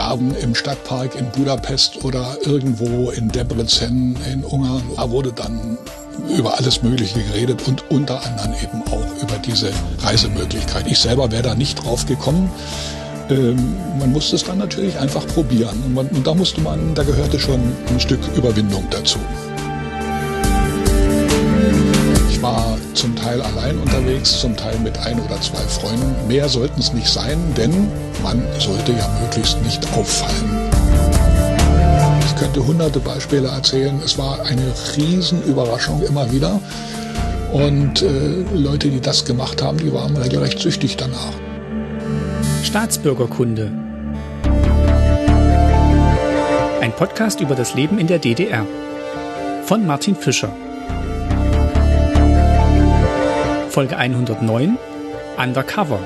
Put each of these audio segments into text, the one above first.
da im Stadtpark in Budapest oder irgendwo in Debrecen in Ungarn, da wurde dann über alles Mögliche geredet und unter anderem eben auch über diese Reisemöglichkeit. Ich selber wäre da nicht drauf gekommen. Ähm, man musste es dann natürlich einfach probieren. Und, man, und da musste man, da gehörte schon ein Stück Überwindung dazu. Zum Teil allein unterwegs, zum Teil mit ein oder zwei Freunden. Mehr sollten es nicht sein, denn man sollte ja möglichst nicht auffallen. Ich könnte hunderte Beispiele erzählen. Es war eine Riesenüberraschung immer wieder. Und äh, Leute, die das gemacht haben, die waren regelrecht süchtig danach. Staatsbürgerkunde. Ein Podcast über das Leben in der DDR. Von Martin Fischer. Folge 109 Undercover.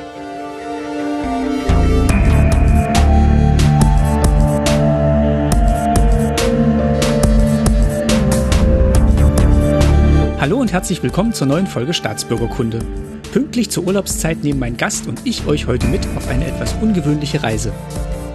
Hallo und herzlich willkommen zur neuen Folge Staatsbürgerkunde. Pünktlich zur Urlaubszeit nehmen mein Gast und ich euch heute mit auf eine etwas ungewöhnliche Reise.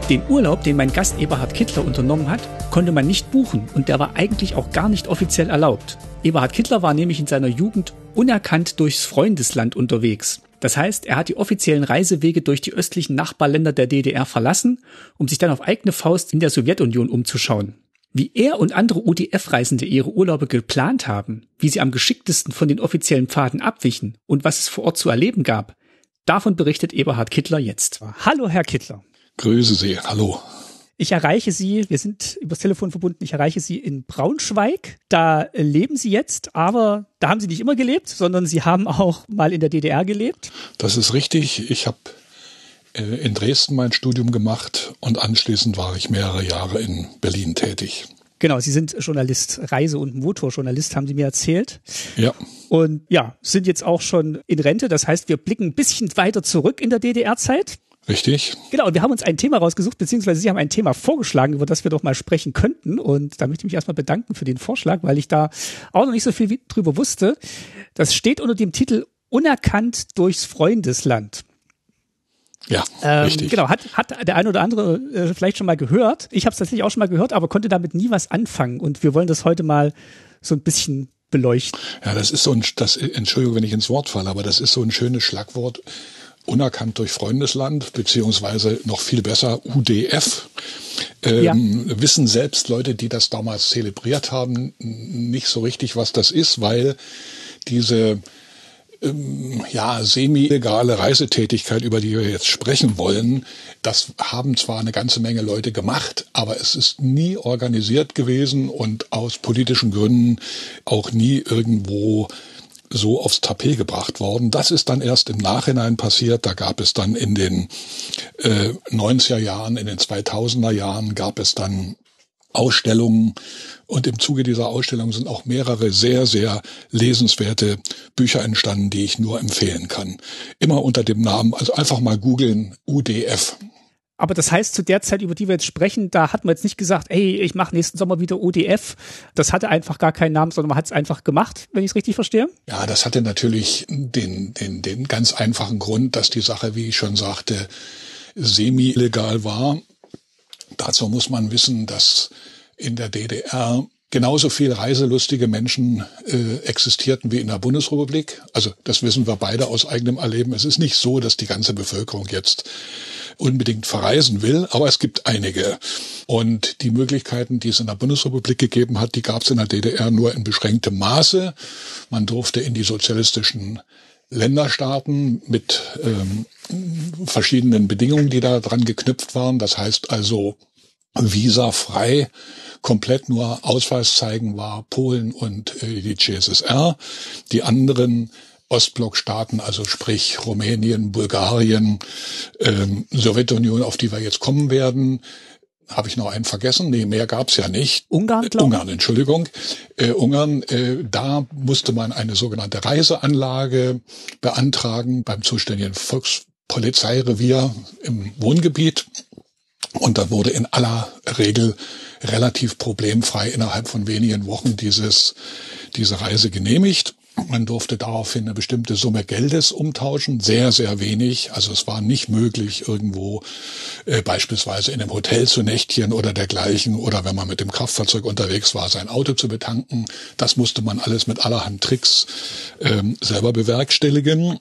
Den Urlaub, den mein Gast Eberhard Kittler unternommen hat, konnte man nicht buchen und der war eigentlich auch gar nicht offiziell erlaubt. Eberhard Kittler war nämlich in seiner Jugend unerkannt durchs Freundesland unterwegs. Das heißt, er hat die offiziellen Reisewege durch die östlichen Nachbarländer der DDR verlassen, um sich dann auf eigene Faust in der Sowjetunion umzuschauen. Wie er und andere UDF-Reisende ihre Urlaube geplant haben, wie sie am geschicktesten von den offiziellen Pfaden abwichen und was es vor Ort zu erleben gab, davon berichtet Eberhard Kittler jetzt. Hallo, Herr Kittler. Grüße Sie, hallo. Ich erreiche Sie, wir sind übers Telefon verbunden, ich erreiche Sie in Braunschweig. Da leben Sie jetzt, aber da haben Sie nicht immer gelebt, sondern Sie haben auch mal in der DDR gelebt. Das ist richtig. Ich habe äh, in Dresden mein Studium gemacht und anschließend war ich mehrere Jahre in Berlin tätig. Genau, Sie sind Journalist, Reise- und Motorjournalist, haben Sie mir erzählt. Ja. Und ja, sind jetzt auch schon in Rente. Das heißt, wir blicken ein bisschen weiter zurück in der DDR-Zeit. Richtig. Genau, und wir haben uns ein Thema rausgesucht, beziehungsweise Sie haben ein Thema vorgeschlagen, über das wir doch mal sprechen könnten. Und da möchte ich mich erstmal bedanken für den Vorschlag, weil ich da auch noch nicht so viel drüber wusste. Das steht unter dem Titel Unerkannt durchs Freundesland. Ja, ähm, richtig. Genau, hat, hat der eine oder andere äh, vielleicht schon mal gehört. Ich habe es tatsächlich auch schon mal gehört, aber konnte damit nie was anfangen. Und wir wollen das heute mal so ein bisschen beleuchten. Ja, das ist so ein, das, Entschuldigung, wenn ich ins Wort falle, aber das ist so ein schönes Schlagwort, unerkannt durch Freundesland, beziehungsweise noch viel besser UDF. Ähm, ja. Wissen selbst Leute, die das damals zelebriert haben, nicht so richtig, was das ist, weil diese ähm, ja, semi-legale Reisetätigkeit, über die wir jetzt sprechen wollen, das haben zwar eine ganze Menge Leute gemacht, aber es ist nie organisiert gewesen und aus politischen Gründen auch nie irgendwo so aufs Tapet gebracht worden. Das ist dann erst im Nachhinein passiert. Da gab es dann in den äh, 90er Jahren, in den 2000er Jahren gab es dann Ausstellungen und im Zuge dieser Ausstellung sind auch mehrere sehr, sehr lesenswerte Bücher entstanden, die ich nur empfehlen kann. Immer unter dem Namen, also einfach mal googeln, UDF. Aber das heißt, zu der Zeit, über die wir jetzt sprechen, da hat man jetzt nicht gesagt, hey, ich mache nächsten Sommer wieder UDF. Das hatte einfach gar keinen Namen, sondern man hat es einfach gemacht, wenn ich es richtig verstehe. Ja, das hatte natürlich den, den, den ganz einfachen Grund, dass die Sache, wie ich schon sagte, semi-illegal war Dazu muss man wissen, dass in der DDR genauso viel reiselustige Menschen äh, existierten wie in der Bundesrepublik. Also das wissen wir beide aus eigenem Erleben. Es ist nicht so, dass die ganze Bevölkerung jetzt unbedingt verreisen will, aber es gibt einige. Und die Möglichkeiten, die es in der Bundesrepublik gegeben hat, die gab es in der DDR nur in beschränktem Maße. Man durfte in die sozialistischen Länderstaaten mit ähm, verschiedenen Bedingungen, die da dran geknüpft waren. Das heißt also visafrei, komplett nur Ausweis zeigen war Polen und äh, die CSSR. Die anderen Ostblockstaaten, also sprich Rumänien, Bulgarien, ähm, Sowjetunion, auf die wir jetzt kommen werden, habe ich noch einen vergessen? Nee, mehr gab's ja nicht. Ungarn, äh, Ungarn, Entschuldigung. Äh, Ungarn, äh, da musste man eine sogenannte Reiseanlage beantragen beim zuständigen Volkspolizeirevier im Wohngebiet. Und da wurde in aller Regel relativ problemfrei innerhalb von wenigen Wochen dieses, diese Reise genehmigt. Man durfte daraufhin eine bestimmte Summe Geldes umtauschen, sehr, sehr wenig. Also es war nicht möglich, irgendwo äh, beispielsweise in einem Hotel zu nächtchen oder dergleichen oder wenn man mit dem Kraftfahrzeug unterwegs war, sein Auto zu betanken. Das musste man alles mit allerhand Tricks ähm, selber bewerkstelligen.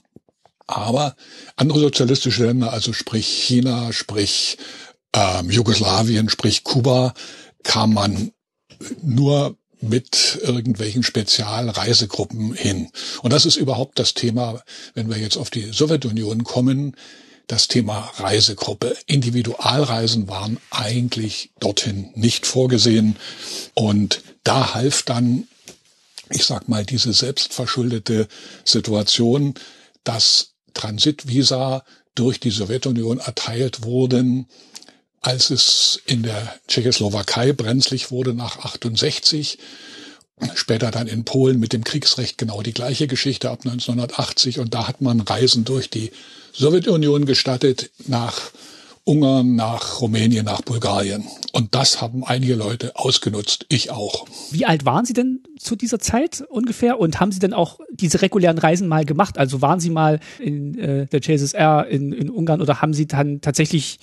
Aber andere sozialistische Länder, also sprich China, sprich ähm, Jugoslawien, sprich Kuba, kam man nur mit irgendwelchen Spezialreisegruppen hin. Und das ist überhaupt das Thema, wenn wir jetzt auf die Sowjetunion kommen, das Thema Reisegruppe. Individualreisen waren eigentlich dorthin nicht vorgesehen. Und da half dann, ich sag mal, diese selbstverschuldete Situation, dass Transitvisa durch die Sowjetunion erteilt wurden, als es in der Tschechoslowakei brenzlig wurde nach 68, später dann in Polen mit dem Kriegsrecht genau die gleiche Geschichte ab 1980 und da hat man Reisen durch die Sowjetunion gestattet nach Ungarn, nach Rumänien, nach Bulgarien. Und das haben einige Leute ausgenutzt, ich auch. Wie alt waren Sie denn zu dieser Zeit ungefähr und haben Sie denn auch diese regulären Reisen mal gemacht? Also waren Sie mal in äh, der CSSR in, in Ungarn oder haben Sie dann tatsächlich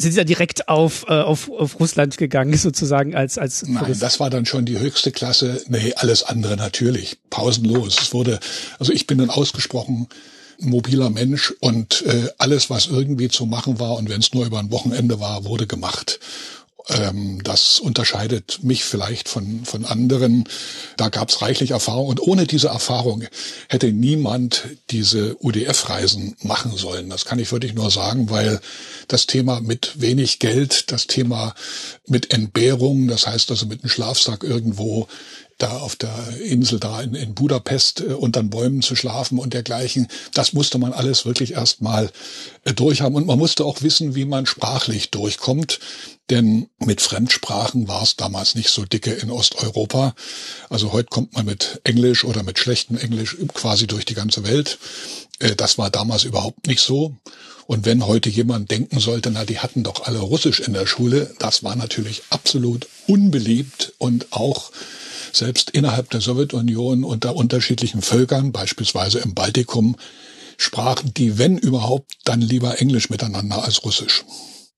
sind Sie da direkt auf, äh, auf, auf Russland gegangen, sozusagen als als Nein, Tourist? das war dann schon die höchste Klasse. Nee, alles andere natürlich. Pausenlos. Es wurde, also ich bin ein ausgesprochen mobiler Mensch und äh, alles, was irgendwie zu machen war und wenn es nur über ein Wochenende war, wurde gemacht. Ähm, das unterscheidet mich vielleicht von, von anderen. Da gab es reichlich Erfahrung. Und ohne diese Erfahrung hätte niemand diese UDF-Reisen machen sollen. Das kann ich wirklich nur sagen, weil das Thema mit wenig Geld, das Thema mit Entbehrung, das heißt also mit einem Schlafsack irgendwo da auf der Insel da in, in Budapest äh, unter Bäumen zu schlafen und dergleichen. Das musste man alles wirklich erstmal äh, durchhaben. Und man musste auch wissen, wie man sprachlich durchkommt. Denn mit Fremdsprachen war es damals nicht so dicke in Osteuropa. Also heute kommt man mit Englisch oder mit schlechtem Englisch quasi durch die ganze Welt. Äh, das war damals überhaupt nicht so. Und wenn heute jemand denken sollte, na, die hatten doch alle Russisch in der Schule, das war natürlich absolut unbeliebt und auch selbst innerhalb der Sowjetunion unter unterschiedlichen Völkern, beispielsweise im Baltikum, sprachen die, wenn überhaupt, dann lieber Englisch miteinander als Russisch.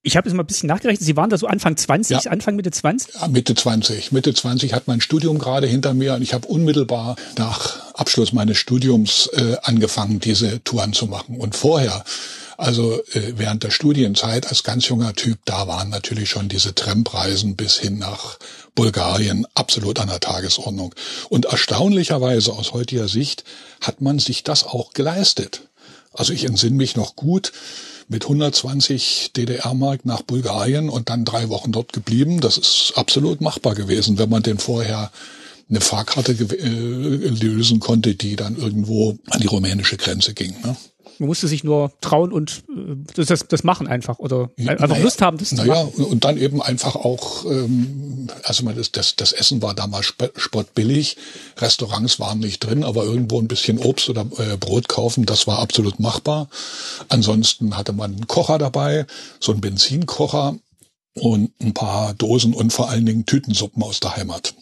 Ich habe jetzt mal ein bisschen nachgerechnet. Sie waren da so Anfang 20, ja. Anfang Mitte 20? Ja, Mitte 20. Mitte 20 hat mein Studium gerade hinter mir und ich habe unmittelbar nach Abschluss meines Studiums äh, angefangen, diese Touren zu machen. Und vorher also äh, während der Studienzeit als ganz junger Typ, da waren natürlich schon diese Trampreisen bis hin nach Bulgarien absolut an der Tagesordnung. Und erstaunlicherweise aus heutiger Sicht hat man sich das auch geleistet. Also ich entsinne mich noch gut mit 120 DDR-Mark nach Bulgarien und dann drei Wochen dort geblieben. Das ist absolut machbar gewesen, wenn man den vorher eine Fahrkarte äh, lösen konnte, die dann irgendwo an die rumänische Grenze ging. Ne? Man musste sich nur trauen und äh, das, das machen einfach oder einfach naja, Lust haben, das zu naja, machen. und dann eben einfach auch, ähm, also das, das, das Essen war damals spottbillig, Restaurants waren nicht drin, aber irgendwo ein bisschen Obst oder äh, Brot kaufen, das war absolut machbar. Ansonsten hatte man einen Kocher dabei, so einen Benzinkocher und ein paar Dosen und vor allen Dingen Tütensuppen aus der Heimat.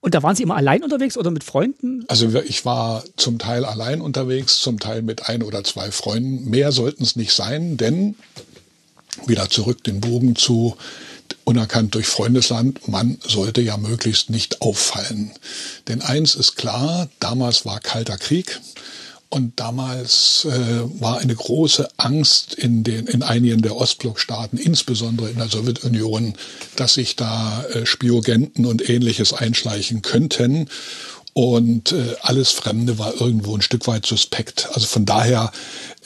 Und da waren Sie immer allein unterwegs oder mit Freunden? Also ich war zum Teil allein unterwegs, zum Teil mit ein oder zwei Freunden. Mehr sollten es nicht sein, denn wieder zurück den Bogen zu unerkannt durch Freundesland, man sollte ja möglichst nicht auffallen. Denn eins ist klar, damals war kalter Krieg. Und damals äh, war eine große Angst in, den, in einigen der Ostblockstaaten, insbesondere in der Sowjetunion, dass sich da äh, Spiogenten und ähnliches einschleichen könnten. Und äh, alles Fremde war irgendwo ein Stück weit suspekt. Also von daher,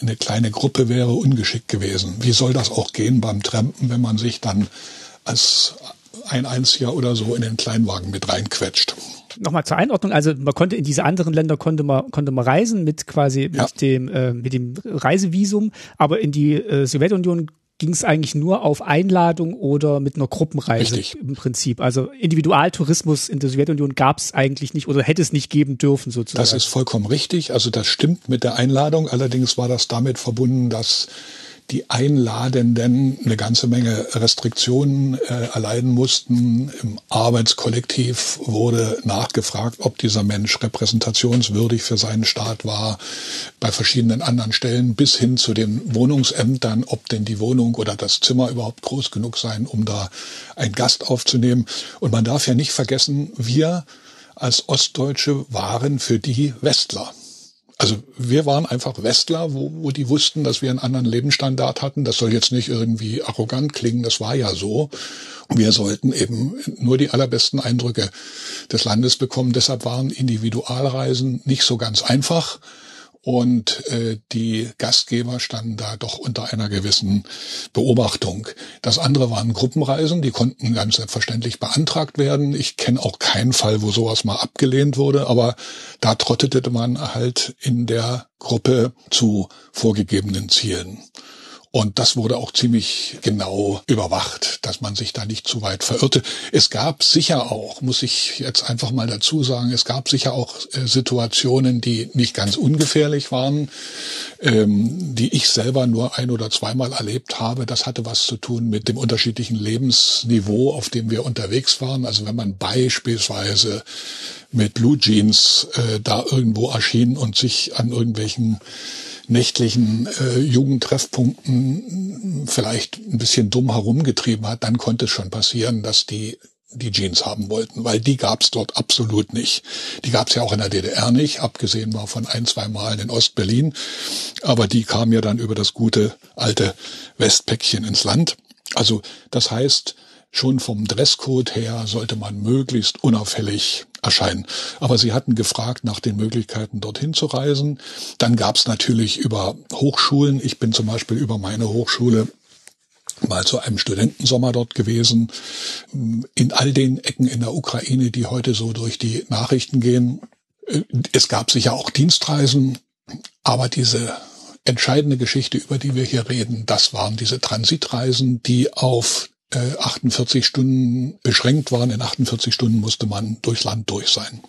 eine kleine Gruppe wäre ungeschickt gewesen. Wie soll das auch gehen beim Trampen, wenn man sich dann als ein Einziger oder so in den Kleinwagen mit reinquetscht? Nochmal zur Einordnung, also man konnte in diese anderen Länder konnte man, konnte man reisen mit quasi ja. mit dem, äh, mit dem Reisevisum, aber in die äh, Sowjetunion ging es eigentlich nur auf Einladung oder mit einer Gruppenreise Richtig. im Prinzip. Also Individualtourismus in der Sowjetunion gab es eigentlich nicht oder hätte es nicht geben dürfen sozusagen. Das ist vollkommen richtig. Also das stimmt mit der Einladung. Allerdings war das damit verbunden, dass die Einladenden eine ganze Menge Restriktionen äh, erleiden mussten. Im Arbeitskollektiv wurde nachgefragt, ob dieser Mensch repräsentationswürdig für seinen Staat war. Bei verschiedenen anderen Stellen bis hin zu den Wohnungsämtern, ob denn die Wohnung oder das Zimmer überhaupt groß genug sein, um da einen Gast aufzunehmen. Und man darf ja nicht vergessen, wir als Ostdeutsche waren für die Westler. Also wir waren einfach Westler, wo, wo die wussten, dass wir einen anderen Lebensstandard hatten. Das soll jetzt nicht irgendwie arrogant klingen, das war ja so. Wir sollten eben nur die allerbesten Eindrücke des Landes bekommen. Deshalb waren Individualreisen nicht so ganz einfach und äh, die Gastgeber standen da doch unter einer gewissen Beobachtung. Das andere waren Gruppenreisen, die konnten ganz selbstverständlich beantragt werden. Ich kenne auch keinen Fall, wo sowas mal abgelehnt wurde, aber da trottete man halt in der Gruppe zu vorgegebenen Zielen. Und das wurde auch ziemlich genau überwacht, dass man sich da nicht zu weit verirrte. Es gab sicher auch, muss ich jetzt einfach mal dazu sagen, es gab sicher auch äh, Situationen, die nicht ganz ungefährlich waren, ähm, die ich selber nur ein oder zweimal erlebt habe. Das hatte was zu tun mit dem unterschiedlichen Lebensniveau, auf dem wir unterwegs waren. Also wenn man beispielsweise mit Blue Jeans äh, da irgendwo erschien und sich an irgendwelchen nächtlichen äh, Jugendtreffpunkten vielleicht ein bisschen dumm herumgetrieben hat, dann konnte es schon passieren, dass die die Jeans haben wollten, weil die gab es dort absolut nicht. Die gab es ja auch in der DDR nicht, abgesehen mal von ein, zwei Malen in Ostberlin. Aber die kamen ja dann über das gute alte Westpäckchen ins Land. Also das heißt, schon vom Dresscode her sollte man möglichst unauffällig erscheinen. Aber sie hatten gefragt nach den Möglichkeiten, dorthin zu reisen. Dann gab es natürlich über Hochschulen. Ich bin zum Beispiel über meine Hochschule mal zu einem Studentensommer dort gewesen. In all den Ecken in der Ukraine, die heute so durch die Nachrichten gehen. Es gab sicher auch Dienstreisen, aber diese entscheidende Geschichte, über die wir hier reden, das waren diese Transitreisen, die auf 48 äh, Stunden beschränkt waren. In 48 Stunden musste man durchs Land durch sein.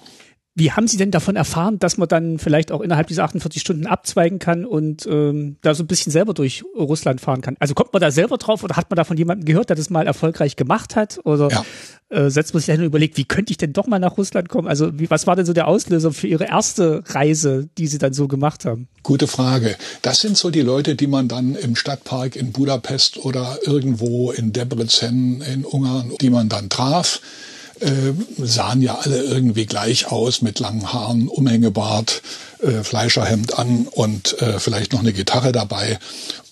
Wie haben Sie denn davon erfahren, dass man dann vielleicht auch innerhalb dieser 48 Stunden abzweigen kann und ähm, da so ein bisschen selber durch Russland fahren kann? Also kommt man da selber drauf oder hat man da von jemandem gehört, der das mal erfolgreich gemacht hat? Oder ja. äh, setzt man sich dann und überlegt, wie könnte ich denn doch mal nach Russland kommen? Also wie, was war denn so der Auslöser für Ihre erste Reise, die Sie dann so gemacht haben? Gute Frage. Das sind so die Leute, die man dann im Stadtpark in Budapest oder irgendwo in Debrecen in Ungarn, die man dann traf äh, sahen ja alle irgendwie gleich aus mit langen Haaren, Umhängebart, äh, Fleischerhemd an und äh, vielleicht noch eine Gitarre dabei.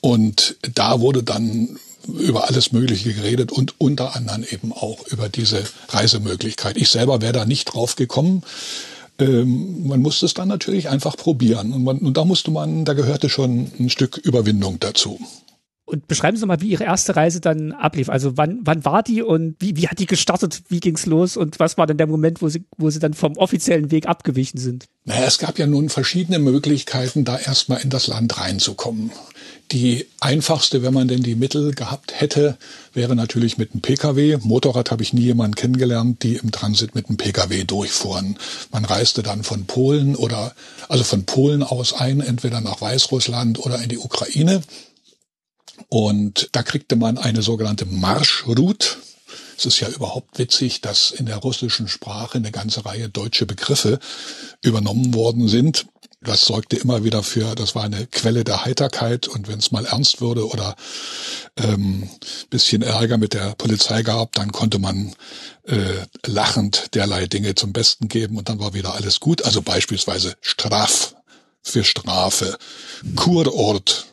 Und da wurde dann über alles Mögliche geredet und unter anderem eben auch über diese Reisemöglichkeit. Ich selber wäre da nicht drauf gekommen. Ähm, man musste es dann natürlich einfach probieren. Und, man, und da musste man, da gehörte schon ein Stück Überwindung dazu. Und beschreiben Sie mal, wie Ihre erste Reise dann ablief. Also wann, wann war die und wie, wie hat die gestartet? Wie ging's los? Und was war denn der Moment, wo Sie, wo Sie dann vom offiziellen Weg abgewichen sind? Naja, es gab ja nun verschiedene Möglichkeiten, da erstmal in das Land reinzukommen. Die einfachste, wenn man denn die Mittel gehabt hätte, wäre natürlich mit einem Pkw. Motorrad habe ich nie jemanden kennengelernt, die im Transit mit einem Pkw durchfuhren. Man reiste dann von Polen oder, also von Polen aus ein, entweder nach Weißrussland oder in die Ukraine. Und da kriegte man eine sogenannte Marschroute. Es ist ja überhaupt witzig, dass in der russischen Sprache eine ganze Reihe deutsche Begriffe übernommen worden sind. Das sorgte immer wieder für, das war eine Quelle der Heiterkeit und wenn es mal ernst wurde oder ähm, bisschen Ärger mit der Polizei gab, dann konnte man äh, lachend derlei Dinge zum Besten geben und dann war wieder alles gut. Also beispielsweise Straf für Strafe, Kurort,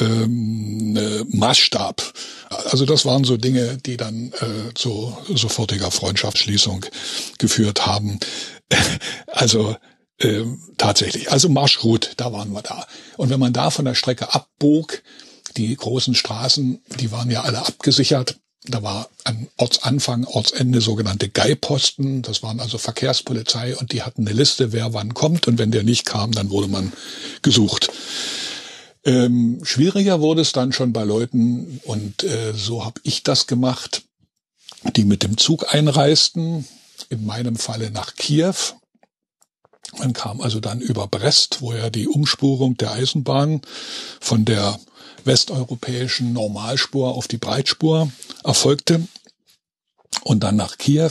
ähm, äh, Maßstab. Also das waren so Dinge, die dann äh, zu sofortiger Freundschaftsschließung geführt haben. also äh, tatsächlich. Also Marschroute, da waren wir da. Und wenn man da von der Strecke abbog, die großen Straßen, die waren ja alle abgesichert. Da war an Ortsanfang, Ortsende sogenannte Geiposten. Das waren also Verkehrspolizei und die hatten eine Liste, wer wann kommt. Und wenn der nicht kam, dann wurde man gesucht. Ähm, schwieriger wurde es dann schon bei Leuten, und äh, so habe ich das gemacht, die mit dem Zug einreisten, in meinem Falle nach Kiew. Man kam also dann über Brest, wo ja die Umspurung der Eisenbahn von der westeuropäischen Normalspur auf die Breitspur erfolgte und dann nach Kiew.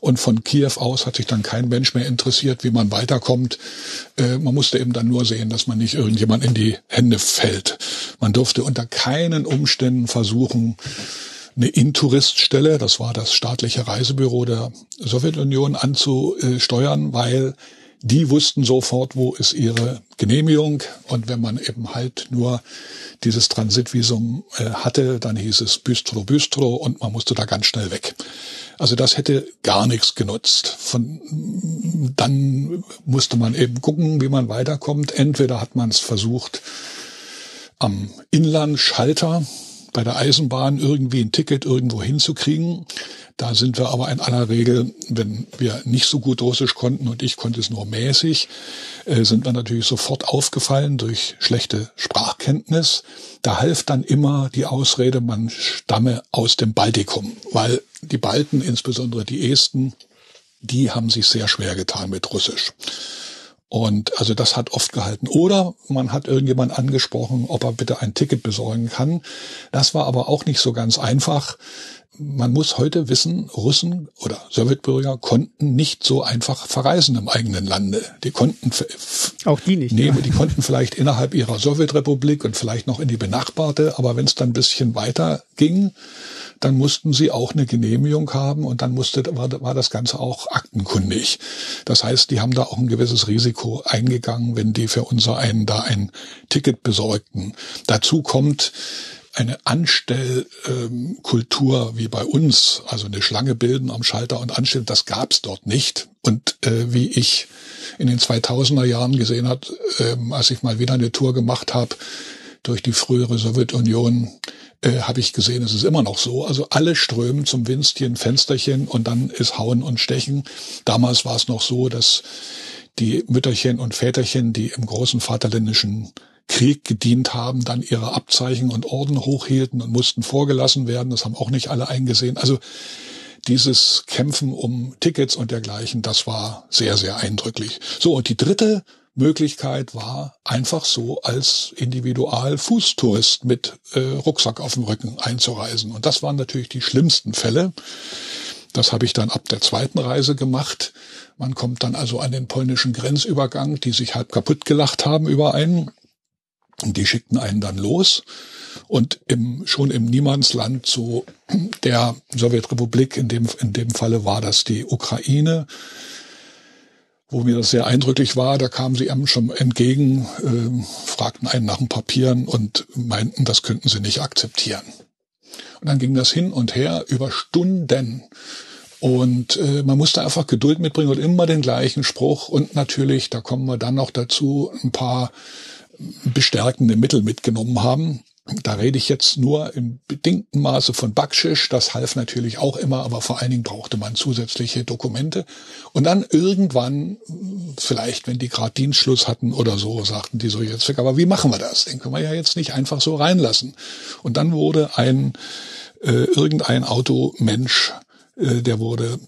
Und von Kiew aus hat sich dann kein Mensch mehr interessiert, wie man weiterkommt. Äh, man musste eben dann nur sehen, dass man nicht irgendjemand in die Hände fällt. Man durfte unter keinen Umständen versuchen, eine Intouriststelle, das war das staatliche Reisebüro der Sowjetunion, anzusteuern, weil die wussten sofort, wo ist ihre Genehmigung. Und wenn man eben halt nur dieses Transitvisum äh, hatte, dann hieß es Bistro, Bistro und man musste da ganz schnell weg. Also das hätte gar nichts genutzt. Von, dann musste man eben gucken, wie man weiterkommt. Entweder hat man es versucht, am Inlandschalter bei der Eisenbahn irgendwie ein Ticket irgendwo hinzukriegen. Da sind wir aber in aller Regel, wenn wir nicht so gut Russisch konnten und ich konnte es nur mäßig, äh, sind wir natürlich sofort aufgefallen durch schlechte Sprachkenntnis. Da half dann immer die Ausrede, man stamme aus dem Baltikum, weil die Balten, insbesondere die Esten, die haben sich sehr schwer getan mit Russisch. Und also das hat oft gehalten. Oder man hat irgendjemand angesprochen, ob er bitte ein Ticket besorgen kann. Das war aber auch nicht so ganz einfach. Man muss heute wissen, Russen oder Sowjetbürger konnten nicht so einfach verreisen im eigenen Lande. Die konnten auch die nicht. Nee, ja. die konnten vielleicht innerhalb ihrer Sowjetrepublik und vielleicht noch in die benachbarte, aber wenn es dann ein bisschen weiter ging, dann mussten sie auch eine Genehmigung haben und dann musste, war, war das Ganze auch aktenkundig. Das heißt, die haben da auch ein gewisses Risiko eingegangen, wenn die für unser einen da ein Ticket besorgten. Dazu kommt, eine Anstellkultur ähm, wie bei uns, also eine Schlange bilden am Schalter und anstellen, das gab's dort nicht. Und äh, wie ich in den 2000er Jahren gesehen hat, äh, als ich mal wieder eine Tour gemacht habe durch die frühere Sowjetunion, äh, habe ich gesehen, es ist immer noch so. Also alle strömen zum Winstchen, Fensterchen und dann ist Hauen und Stechen. Damals war es noch so, dass die Mütterchen und Väterchen, die im großen Vaterländischen Krieg gedient haben, dann ihre Abzeichen und Orden hochhielten und mussten vorgelassen werden. Das haben auch nicht alle eingesehen. Also dieses Kämpfen um Tickets und dergleichen, das war sehr, sehr eindrücklich. So, und die dritte Möglichkeit war, einfach so als Individual-Fußtourist mit äh, Rucksack auf dem Rücken einzureisen. Und das waren natürlich die schlimmsten Fälle. Das habe ich dann ab der zweiten Reise gemacht. Man kommt dann also an den polnischen Grenzübergang, die sich halb kaputt gelacht haben über einen. Und die schickten einen dann los. Und im, schon im Niemandsland zu der Sowjetrepublik, in dem, in dem Falle war das die Ukraine, wo mir das sehr eindrücklich war. Da kamen sie einem schon entgegen, äh, fragten einen nach den Papieren und meinten, das könnten sie nicht akzeptieren. Und dann ging das hin und her über Stunden. Und äh, man musste einfach Geduld mitbringen und immer den gleichen Spruch. Und natürlich, da kommen wir dann noch dazu, ein paar bestärkende Mittel mitgenommen haben. Da rede ich jetzt nur im bedingten Maße von Backschisch. Das half natürlich auch immer, aber vor allen Dingen brauchte man zusätzliche Dokumente. Und dann irgendwann, vielleicht wenn die gerade Dienstschluss hatten oder so, sagten die so jetzt weg, aber wie machen wir das? Den können wir ja jetzt nicht einfach so reinlassen. Und dann wurde ein äh, irgendein Automensch, äh, der wurde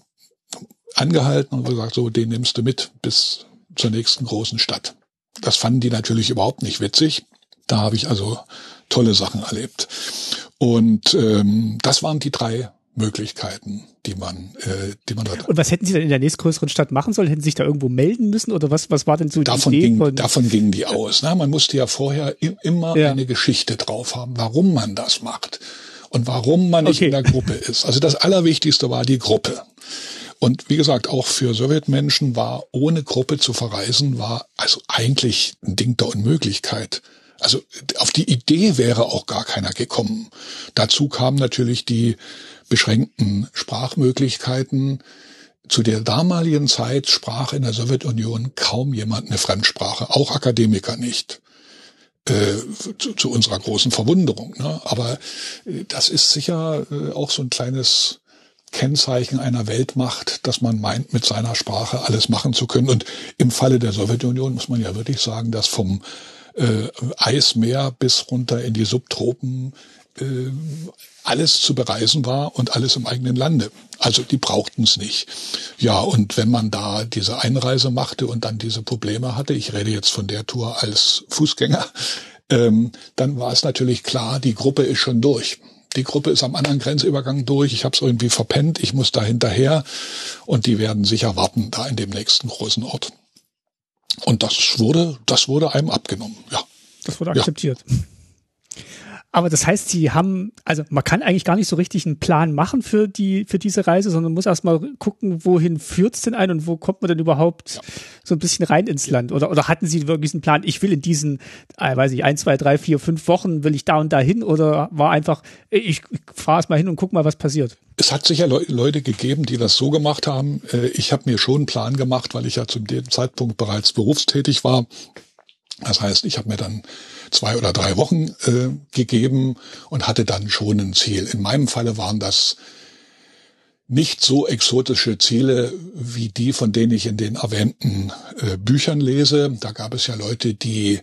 angehalten und gesagt, so, den nimmst du mit bis zur nächsten großen Stadt. Das fanden die natürlich überhaupt nicht witzig. Da habe ich also tolle Sachen erlebt. Und ähm, das waren die drei Möglichkeiten, die man, äh, die man dort. Und was hätten Sie denn in der nächstgrößeren Stadt machen sollen? Hätten Sie sich da irgendwo melden müssen oder was? Was war denn so davon die Idee ging, von? Davon gingen die aus. Ne? Man musste ja vorher immer ja. eine Geschichte drauf haben, warum man das macht und warum man nicht okay. in der Gruppe ist. Also das Allerwichtigste war die Gruppe. Und wie gesagt, auch für Sowjetmenschen war ohne Gruppe zu verreisen, war also eigentlich ein Ding der Unmöglichkeit. Also auf die Idee wäre auch gar keiner gekommen. Dazu kamen natürlich die beschränkten Sprachmöglichkeiten. Zu der damaligen Zeit sprach in der Sowjetunion kaum jemand eine Fremdsprache, auch Akademiker nicht. Äh, zu, zu, unserer großen Verwunderung. Ne? Aber äh, das ist sicher äh, auch so ein kleines Kennzeichen einer Weltmacht, dass man meint, mit seiner Sprache alles machen zu können. Und im Falle der Sowjetunion muss man ja wirklich sagen, dass vom äh, Eismeer bis runter in die Subtropen äh, alles zu bereisen war und alles im eigenen Lande. Also die brauchten es nicht. Ja, und wenn man da diese Einreise machte und dann diese Probleme hatte, ich rede jetzt von der Tour als Fußgänger, ähm, dann war es natürlich klar, die Gruppe ist schon durch. Die Gruppe ist am anderen Grenzübergang durch. Ich habe es irgendwie verpennt. Ich muss da hinterher und die werden sicher warten da in dem nächsten großen Ort. Und das wurde, das wurde einem abgenommen. Ja. Das wurde akzeptiert. Ja. Aber das heißt, sie haben, also man kann eigentlich gar nicht so richtig einen Plan machen für die, für diese Reise, sondern muss erstmal gucken, wohin führt's denn ein und wo kommt man denn überhaupt ja. so ein bisschen rein ins Land? Oder, oder hatten sie wirklich einen Plan, ich will in diesen, äh, weiß ich, ein, zwei, drei, vier, fünf Wochen will ich da und da hin oder war einfach, ich, ich fahre mal hin und guck mal, was passiert? Es hat sicher Le Leute gegeben, die das so gemacht haben. Äh, ich habe mir schon einen Plan gemacht, weil ich ja zu dem Zeitpunkt bereits berufstätig war. Das heißt, ich habe mir dann zwei oder drei Wochen äh, gegeben und hatte dann schon ein Ziel. In meinem Falle waren das nicht so exotische Ziele wie die, von denen ich in den erwähnten äh, Büchern lese. Da gab es ja Leute, die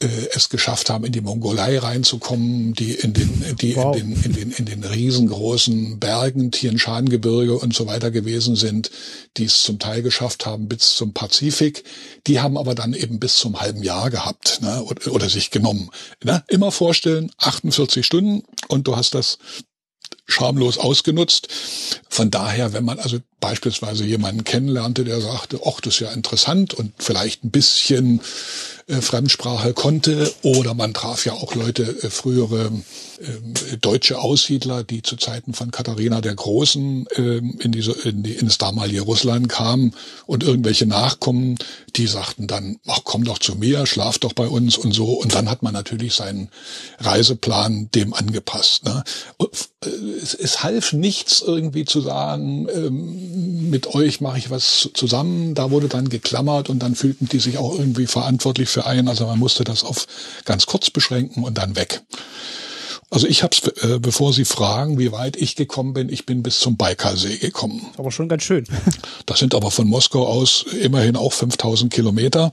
es geschafft haben, in die Mongolei reinzukommen, die in den, die wow. in den, in den, in den riesengroßen Bergen, Tienshan-Gebirge und so weiter gewesen sind, die es zum Teil geschafft haben bis zum Pazifik. Die haben aber dann eben bis zum halben Jahr gehabt, ne, oder, oder sich genommen. Ne? Immer vorstellen, 48 Stunden und du hast das schamlos ausgenutzt. Von daher, wenn man also beispielsweise jemanden kennenlernte, der sagte, ach, das ist ja interessant und vielleicht ein bisschen äh, Fremdsprache konnte. Oder man traf ja auch Leute, äh, frühere äh, deutsche Aussiedler, die zu Zeiten von Katharina der Großen äh, in, diese, in, die, in das damalige Russland kamen und irgendwelche Nachkommen, die sagten dann, ach komm doch zu mir, schlaf doch bei uns und so. Und dann hat man natürlich seinen Reiseplan dem angepasst. Ne? Äh, es, es half nichts irgendwie zu sagen, ähm, mit euch mache ich was zusammen. Da wurde dann geklammert und dann fühlten die sich auch irgendwie verantwortlich für einen. Also man musste das auf ganz kurz beschränken und dann weg. Also ich habe es, äh, bevor Sie fragen, wie weit ich gekommen bin, ich bin bis zum Baikalsee gekommen. Aber schon ganz schön. Das sind aber von Moskau aus immerhin auch 5000 Kilometer.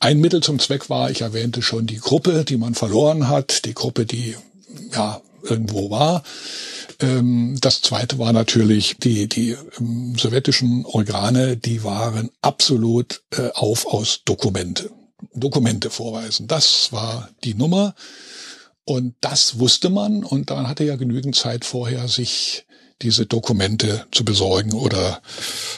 Ein Mittel zum Zweck war, ich erwähnte schon die Gruppe, die man verloren hat, die Gruppe, die ja irgendwo war. Ähm, das zweite war natürlich die, die ähm, sowjetischen Organe, die waren absolut äh, auf aus Dokumente. Dokumente vorweisen. Das war die Nummer. Und das wusste man und dann hatte ja genügend Zeit vorher, sich diese Dokumente zu besorgen oder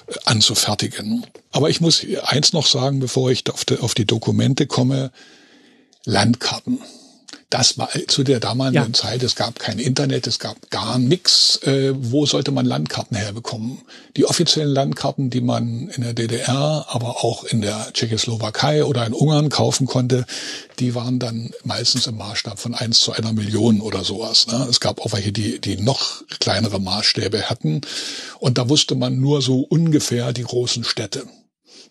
äh, anzufertigen. Aber ich muss eins noch sagen, bevor ich auf die, auf die Dokumente komme. Landkarten das war zu der damaligen ja. Zeit, es gab kein Internet, es gab gar nichts. Äh, wo sollte man Landkarten herbekommen? Die offiziellen Landkarten, die man in der DDR, aber auch in der Tschechoslowakei oder in Ungarn kaufen konnte, die waren dann meistens im Maßstab von eins zu einer Million oder sowas. Ne? Es gab auch welche, die, die noch kleinere Maßstäbe hatten. Und da wusste man nur so ungefähr die großen Städte.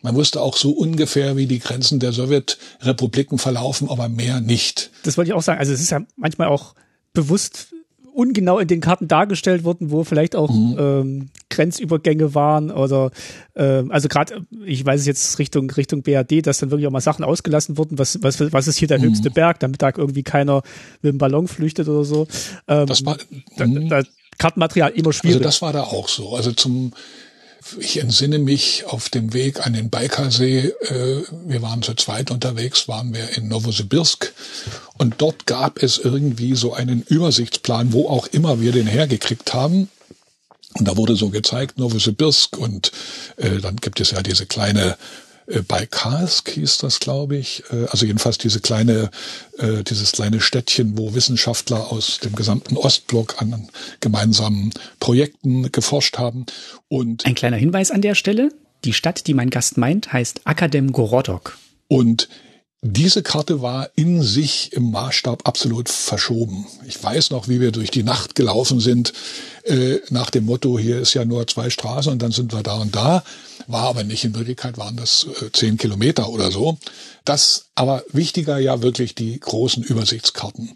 Man wusste auch so ungefähr, wie die Grenzen der Sowjetrepubliken verlaufen, aber mehr nicht. Das wollte ich auch sagen. Also es ist ja manchmal auch bewusst ungenau in den Karten dargestellt worden, wo vielleicht auch mhm. ähm, Grenzübergänge waren oder ähm, also gerade, ich weiß es jetzt Richtung Richtung BRD, dass dann wirklich auch mal Sachen ausgelassen wurden, was was was ist hier der mhm. höchste Berg, damit da irgendwie keiner mit dem Ballon flüchtet oder so. Ähm, das war da, mhm. da, Kartenmaterial immer schwierig. Also das war da auch so. Also zum ich entsinne mich auf dem Weg an den Baikalsee, äh, wir waren zu zweit unterwegs, waren wir in Novosibirsk und dort gab es irgendwie so einen Übersichtsplan, wo auch immer wir den hergekriegt haben. Und da wurde so gezeigt, Novosibirsk und äh, dann gibt es ja diese kleine bei Karsk hieß das, glaube ich. Äh, also jedenfalls diese kleine, äh, dieses kleine Städtchen, wo Wissenschaftler aus dem gesamten Ostblock an gemeinsamen Projekten geforscht haben. Und ein kleiner Hinweis an der Stelle: Die Stadt, die mein Gast meint, heißt Akadem Gorodok. Und diese Karte war in sich im Maßstab absolut verschoben. Ich weiß noch, wie wir durch die Nacht gelaufen sind, äh, nach dem Motto, hier ist ja nur zwei Straßen und dann sind wir da und da. War aber nicht. In Wirklichkeit waren das äh, zehn Kilometer oder so. Das aber wichtiger ja wirklich die großen Übersichtskarten.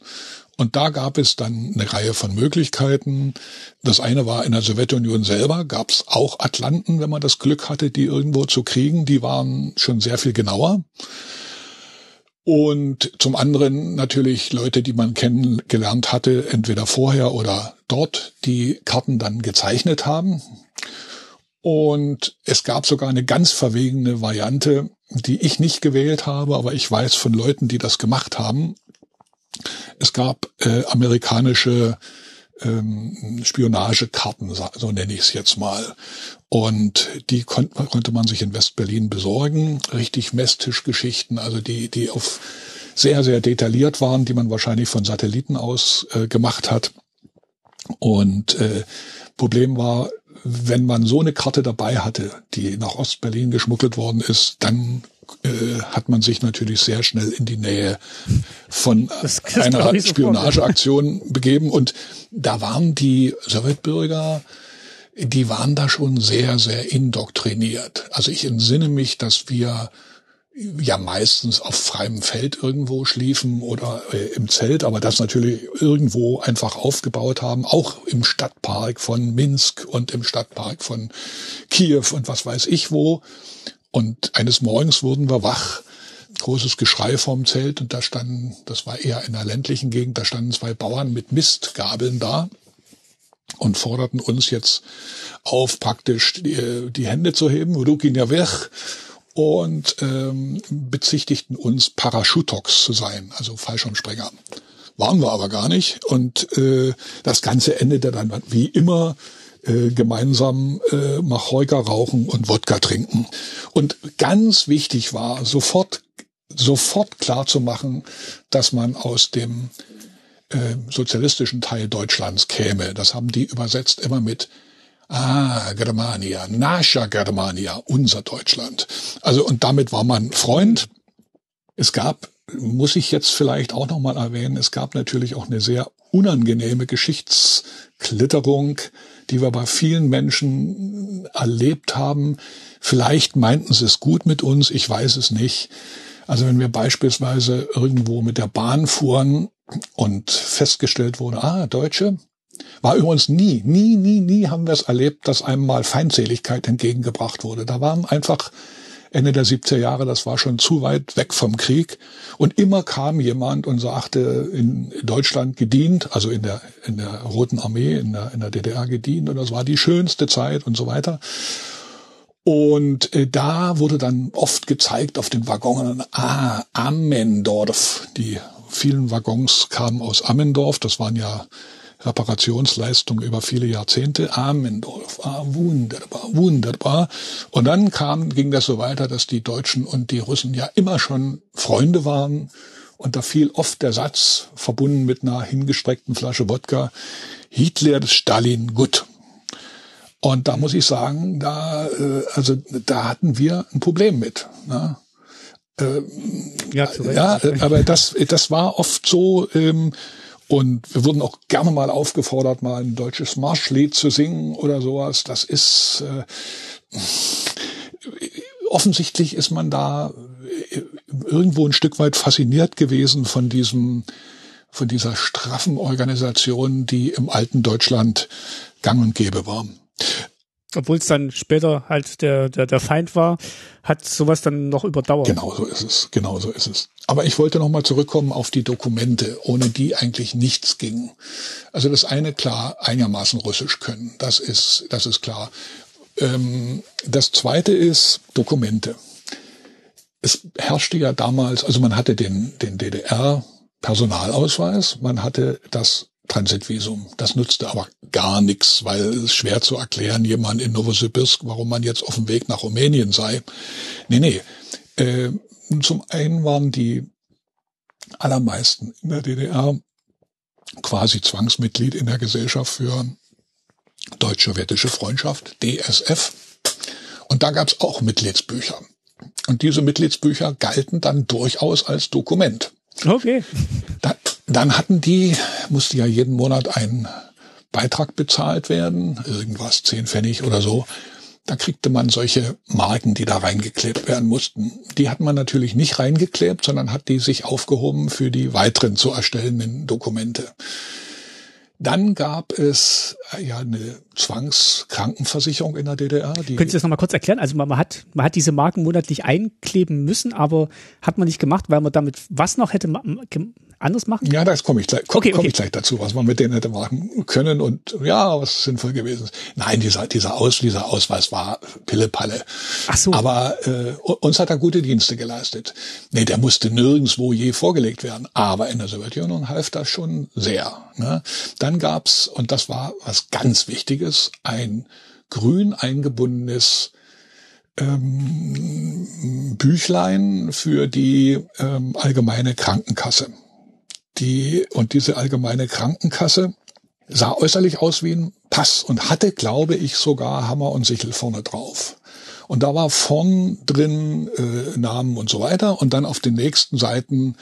Und da gab es dann eine Reihe von Möglichkeiten. Das eine war in der Sowjetunion selber, gab es auch Atlanten, wenn man das Glück hatte, die irgendwo zu kriegen. Die waren schon sehr viel genauer. Und zum anderen natürlich Leute, die man kennengelernt hatte, entweder vorher oder dort, die Karten dann gezeichnet haben. Und es gab sogar eine ganz verwegene Variante, die ich nicht gewählt habe, aber ich weiß von Leuten, die das gemacht haben. Es gab äh, amerikanische ähm, Spionagekarten, so nenne ich es jetzt mal. Und die kon konnte man sich in Westberlin besorgen. Richtig Messtischgeschichten, also die, die auf sehr, sehr detailliert waren, die man wahrscheinlich von Satelliten aus äh, gemacht hat. Und äh, Problem war, wenn man so eine Karte dabei hatte, die nach Ostberlin geschmuggelt worden ist, dann äh, hat man sich natürlich sehr schnell in die Nähe von einer Spionageaktion begeben. Und da waren die Sowjetbürger, die waren da schon sehr, sehr indoktriniert. Also ich entsinne mich, dass wir ja meistens auf freiem Feld irgendwo schliefen oder äh, im Zelt, aber das natürlich irgendwo einfach aufgebaut haben, auch im Stadtpark von Minsk und im Stadtpark von Kiew und was weiß ich wo. Und eines Morgens wurden wir wach, großes Geschrei vorm Zelt und da standen, das war eher in einer ländlichen Gegend, da standen zwei Bauern mit Mistgabeln da und forderten uns jetzt auf, praktisch die, die Hände zu heben, Rukin ja weg und ähm, bezichtigten uns Paraschutox zu sein, also Fallschirmspringer. Waren wir aber gar nicht. Und äh, das Ganze endete dann wie immer äh, gemeinsam äh, Macheuka rauchen und Wodka trinken. Und ganz wichtig war, sofort, sofort klar zu machen, dass man aus dem äh, sozialistischen Teil Deutschlands käme. Das haben die übersetzt immer mit Ah, Germania, Nascha Germania, unser Deutschland. Also und damit war man Freund. Es gab, muss ich jetzt vielleicht auch noch mal erwähnen, es gab natürlich auch eine sehr unangenehme Geschichtsklitterung, die wir bei vielen Menschen erlebt haben. Vielleicht meinten sie es gut mit uns, ich weiß es nicht. Also wenn wir beispielsweise irgendwo mit der Bahn fuhren und festgestellt wurde, ah, Deutsche, war übrigens nie, nie, nie, nie haben wir es erlebt, dass einem mal Feindseligkeit entgegengebracht wurde. Da waren einfach Ende der 70er Jahre, das war schon zu weit weg vom Krieg. Und immer kam jemand und sagte, in Deutschland gedient, also in der, in der Roten Armee, in der, in der DDR gedient, und das war die schönste Zeit und so weiter. Und äh, da wurde dann oft gezeigt auf den Waggonen, ah, Ammendorf. Die vielen Waggons kamen aus Ammendorf, das waren ja Reparationsleistung über viele Jahrzehnte. Amendorf, ah, wunderbar, wunderbar. Und dann kam, ging das so weiter, dass die Deutschen und die Russen ja immer schon Freunde waren. Und da fiel oft der Satz, verbunden mit einer hingestreckten Flasche Wodka, Hitler, Stalin, gut. Und da muss ich sagen, da, äh, also da hatten wir ein Problem mit. Ne? ja, ja, aber das, das war oft so, ähm, und wir wurden auch gerne mal aufgefordert, mal ein deutsches Marschlied zu singen oder sowas. Das ist äh, offensichtlich ist man da äh, irgendwo ein Stück weit fasziniert gewesen von diesem von dieser straffen Organisation, die im alten Deutschland gang und gäbe war obwohl es dann später halt der, der, der Feind war, hat sowas dann noch überdauert. Genau so ist es, genau so ist es. Aber ich wollte nochmal zurückkommen auf die Dokumente, ohne die eigentlich nichts ging. Also das eine klar, einigermaßen Russisch können, das ist, das ist klar. Ähm, das zweite ist Dokumente. Es herrschte ja damals, also man hatte den, den DDR Personalausweis, man hatte das Transitvisum. Das nutzte aber gar nichts, weil es schwer zu erklären, jemand in Novosibirsk, warum man jetzt auf dem Weg nach Rumänien sei. Nee, nee. Äh, zum einen waren die allermeisten in der DDR quasi Zwangsmitglied in der Gesellschaft für deutsch-sowjetische Freundschaft, DSF. Und da gab's auch Mitgliedsbücher. Und diese Mitgliedsbücher galten dann durchaus als Dokument. Okay. Da, dann hatten die, musste ja jeden Monat ein Beitrag bezahlt werden, irgendwas, zehn Pfennig oder so. Da kriegte man solche Marken, die da reingeklebt werden mussten. Die hat man natürlich nicht reingeklebt, sondern hat die sich aufgehoben für die weiteren zu erstellenden Dokumente. Dann gab es äh, ja eine Zwangskrankenversicherung in der DDR. Die Können Sie das nochmal kurz erklären? Also man, man, hat, man hat diese Marken monatlich einkleben müssen, aber hat man nicht gemacht, weil man damit was noch hätte anders machen? Ja, das komme ich gleich, komm, okay, komm okay. ich gleich dazu, was man mit denen hätte machen können und ja, was sinnvoll gewesen ist. Nein, dieser, dieser, Aus, dieser Ausweis war Pillepalle. Ach so. Aber äh, uns hat er gute Dienste geleistet. Nee, der musste nirgendswo je vorgelegt werden. Aber in der Sowjetunion half das schon sehr. Ne? Dann gab's, und das war was ganz Wichtiges, ein grün eingebundenes ähm, Büchlein für die ähm, allgemeine Krankenkasse. Die, und diese allgemeine Krankenkasse sah äußerlich aus wie ein Pass und hatte, glaube ich, sogar Hammer und Sichel vorne drauf. Und da war vorn drin äh, Namen und so weiter. Und dann auf den nächsten Seiten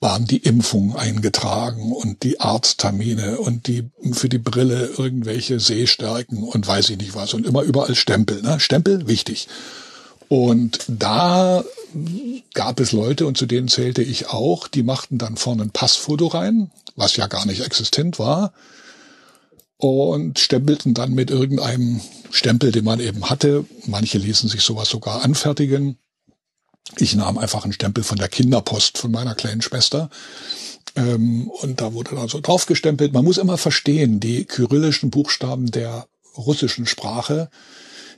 waren die Impfungen eingetragen und die Arzttermine und die für die Brille irgendwelche Sehstärken und weiß ich nicht was. Und immer überall Stempel. Ne? Stempel, wichtig. Und da gab es Leute, und zu denen zählte ich auch, die machten dann vorne ein Passfoto rein, was ja gar nicht existent war, und stempelten dann mit irgendeinem Stempel, den man eben hatte. Manche ließen sich sowas sogar anfertigen. Ich nahm einfach einen Stempel von der Kinderpost von meiner kleinen Schwester. Ähm, und da wurde dann so draufgestempelt. Man muss immer verstehen, die kyrillischen Buchstaben der russischen Sprache,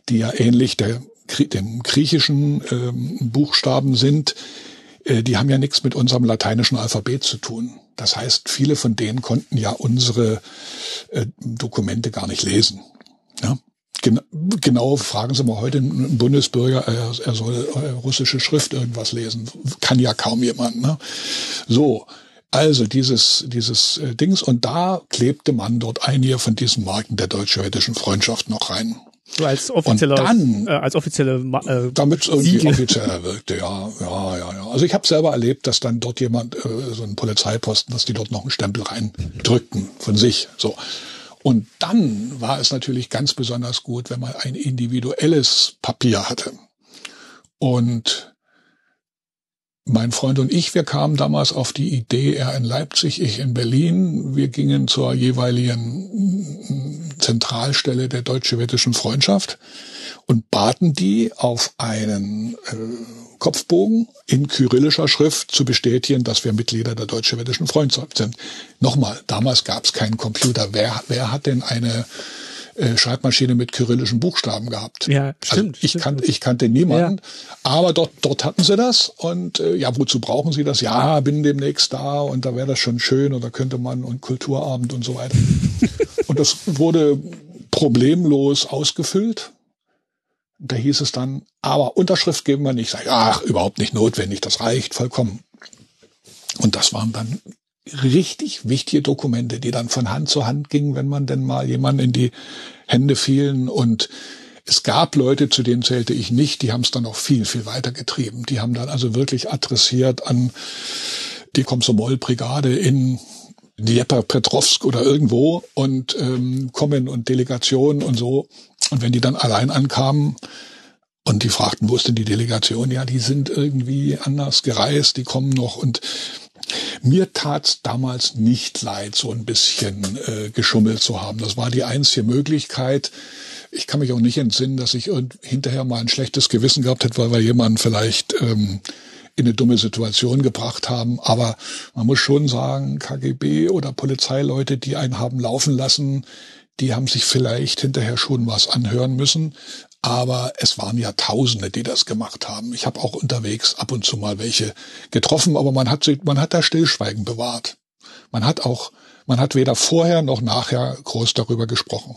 die ja ähnlich der, dem griechischen ähm, Buchstaben sind, äh, die haben ja nichts mit unserem lateinischen Alphabet zu tun. Das heißt, viele von denen konnten ja unsere äh, Dokumente gar nicht lesen. Ja? Gen genau fragen Sie mal heute einen Bundesbürger, er, soll äh, russische Schrift irgendwas lesen. Kann ja kaum jemand. Ne? So, also dieses, dieses äh, Dings. Und da klebte man dort einige von diesen Marken der deutsch-sowjetischen Freundschaft noch rein. So als offizieller, dann, äh, als offizielle, äh, damit es irgendwie Siegel. offizieller wirkte, ja, ja, ja, ja. Also ich habe selber erlebt, dass dann dort jemand, äh, so ein Polizeiposten, dass die dort noch einen Stempel reindrückten von sich. So. Und dann war es natürlich ganz besonders gut, wenn man ein individuelles Papier hatte. Und mein Freund und ich, wir kamen damals auf die Idee, er in Leipzig, ich in Berlin. Wir gingen zur jeweiligen Zentralstelle der deutsch-sowjetischen Freundschaft und baten die auf einen äh, Kopfbogen in kyrillischer Schrift zu bestätigen, dass wir Mitglieder der deutsch-sowjetischen Freundschaft sind. Nochmal, damals gab es keinen Computer. Wer, wer hat denn eine äh, Schreibmaschine mit kyrillischen Buchstaben gehabt. Ja, stimmt. Also ich, stimmt. kan ich kannte niemanden, aber dort, dort hatten sie das und äh, ja, wozu brauchen sie das? Ja, bin demnächst da und da wäre das schon schön da könnte man und Kulturabend und so weiter. und das wurde problemlos ausgefüllt. Da hieß es dann, aber Unterschrift geben wir nicht. Sag ach, überhaupt nicht notwendig, das reicht vollkommen. Und das waren dann richtig wichtige Dokumente, die dann von Hand zu Hand gingen, wenn man denn mal jemanden in die Hände fielen. Und es gab Leute, zu denen zählte ich nicht, die haben es dann noch viel, viel weiter getrieben. Die haben dann also wirklich adressiert an die Komsomol-Brigade in Dnieper-Petrovsk oder irgendwo und ähm, kommen und Delegationen und so. Und wenn die dann allein ankamen, und die fragten, wo ist denn die Delegation? Ja, die sind irgendwie anders gereist, die kommen noch. Und mir tat's damals nicht leid, so ein bisschen äh, geschummelt zu haben. Das war die einzige Möglichkeit. Ich kann mich auch nicht entsinnen, dass ich hinterher mal ein schlechtes Gewissen gehabt hätte, weil wir jemanden vielleicht ähm, in eine dumme Situation gebracht haben. Aber man muss schon sagen, KGB oder Polizeileute, die einen haben laufen lassen, die haben sich vielleicht hinterher schon was anhören müssen. Aber es waren ja Tausende, die das gemacht haben. Ich habe auch unterwegs ab und zu mal welche getroffen, aber man hat, man hat da Stillschweigen bewahrt. Man hat auch, man hat weder vorher noch nachher groß darüber gesprochen.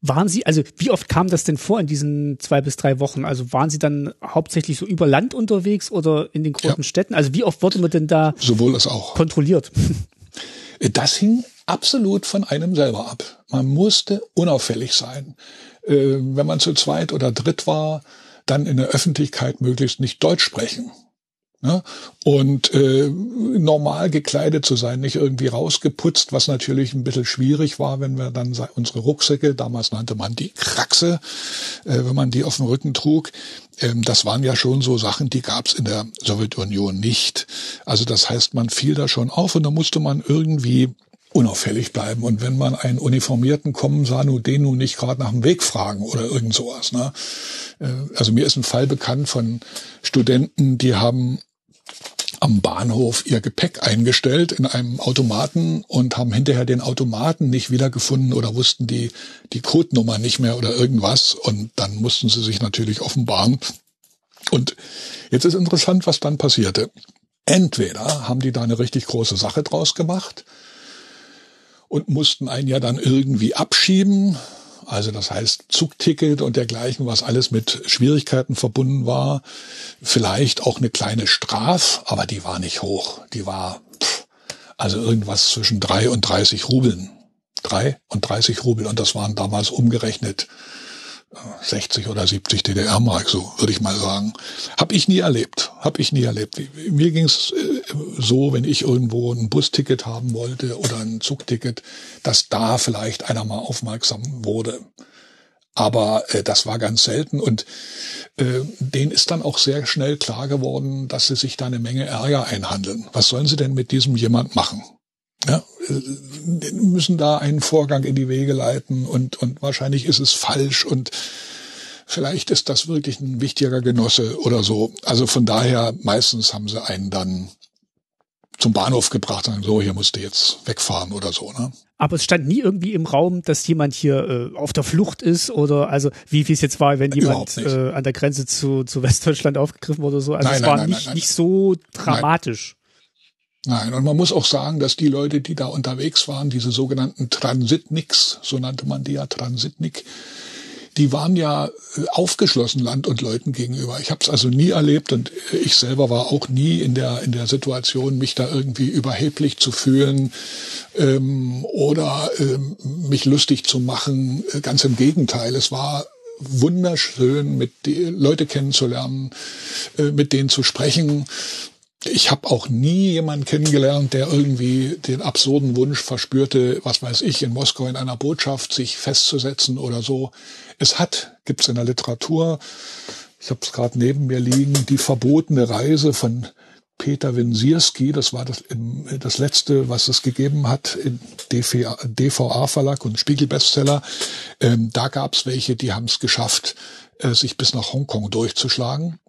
Waren Sie, also wie oft kam das denn vor in diesen zwei bis drei Wochen? Also waren Sie dann hauptsächlich so über Land unterwegs oder in den großen Ja. Städten? Also wie oft wurde man denn da Sowohl als auch. kontrolliert? Das hing absolut von einem selber ab. Man musste unauffällig sein. Äh, Wenn man zu zweit oder dritt war, dann in der Öffentlichkeit möglichst nicht Deutsch sprechen. Ne? Und äh, normal gekleidet zu sein, nicht irgendwie rausgeputzt, was natürlich ein bisschen schwierig war, wenn wir dann unsere Rucksäcke, damals nannte man die Kraxe, äh, wenn man die auf dem Rücken trug, ähm, das waren ja schon so Sachen, die gab's in der Sowjetunion nicht. Also das heißt, man fiel da schon auf und da musste man irgendwie unauffällig bleiben. Und wenn man einen Uniformierten kommen sah, nur den nun nicht gerade nach dem Weg fragen oder irgend sowas. Ne? Äh, Also mir ist ein Fall bekannt von Studenten, die haben am Bahnhof ihr Gepäck eingestellt in einem Automaten und haben hinterher den Automaten nicht wiedergefunden oder wussten die, die Codenummer nicht mehr oder irgendwas und dann mussten sie sich natürlich offenbaren. Und jetzt ist interessant, was dann passierte. Entweder haben die da eine richtig große Sache draus gemacht und mussten einen ja dann irgendwie abschieben, also das heißt Zugticket und dergleichen, was alles mit Schwierigkeiten verbunden war. Vielleicht auch eine kleine Straf, aber die war nicht hoch. Die war pff, also irgendwas zwischen drei und 30 Rubeln. Drei und 30 Rubel. Und das waren damals umgerechnet 60 oder 70 DDR-Mark, so würde ich mal sagen. Hab ich nie erlebt. Hab ich nie erlebt. Mir ging es äh, so, wenn ich irgendwo ein Busticket haben wollte oder ein Zugticket, dass da vielleicht einer mal aufmerksam wurde. Aber äh, das war ganz selten und äh, denen ist dann auch sehr schnell klar geworden, dass sie sich da eine Menge Ärger einhandeln. Was sollen sie denn mit diesem jemand machen? Ja, äh, müssen da einen Vorgang in die Wege leiten und, und wahrscheinlich ist es falsch und vielleicht ist das wirklich ein wichtiger Genosse oder so. Also von daher, meistens haben sie einen dann zum Bahnhof gebracht und sagen, so, hier musst du jetzt wegfahren oder so. Ne? Aber es stand nie irgendwie im Raum, dass jemand hier äh, auf der Flucht ist oder also wie wie es jetzt war, wenn jemand äh, an der Grenze zu, zu Westdeutschland aufgegriffen wurde oder so. Also nein, es nein, war nein, nicht, nicht so dramatisch. Nein, und man muss auch sagen, dass die Leute, die da unterwegs waren, diese sogenannten Transitniks, so nannte man die ja Transitnik, die waren ja äh, aufgeschlossen Land und Leuten gegenüber. Ich habe es also nie erlebt und ich selber war auch nie in der in der Situation, mich da irgendwie überheblich zu fühlen ähm, oder ähm, mich lustig zu machen. Ganz im Gegenteil, es war wunderschön, mit die Leute kennenzulernen, äh, mit denen zu sprechen ich habe auch nie jemanden kennengelernt, der irgendwie den absurden Wunsch verspürte, was weiß ich, in Moskau in einer Botschaft sich festzusetzen oder so. Es hat, gibt's in der Literatur, ich habe es gerade neben mir liegen, die verbotene Reise von Peter Wensierski, das war das, das letzte, was es gegeben hat in DVA-Verlag und Spiegel-Bestseller. Ähm, da gab's welche, die haben es geschafft, äh, sich bis nach Hongkong durchzuschlagen.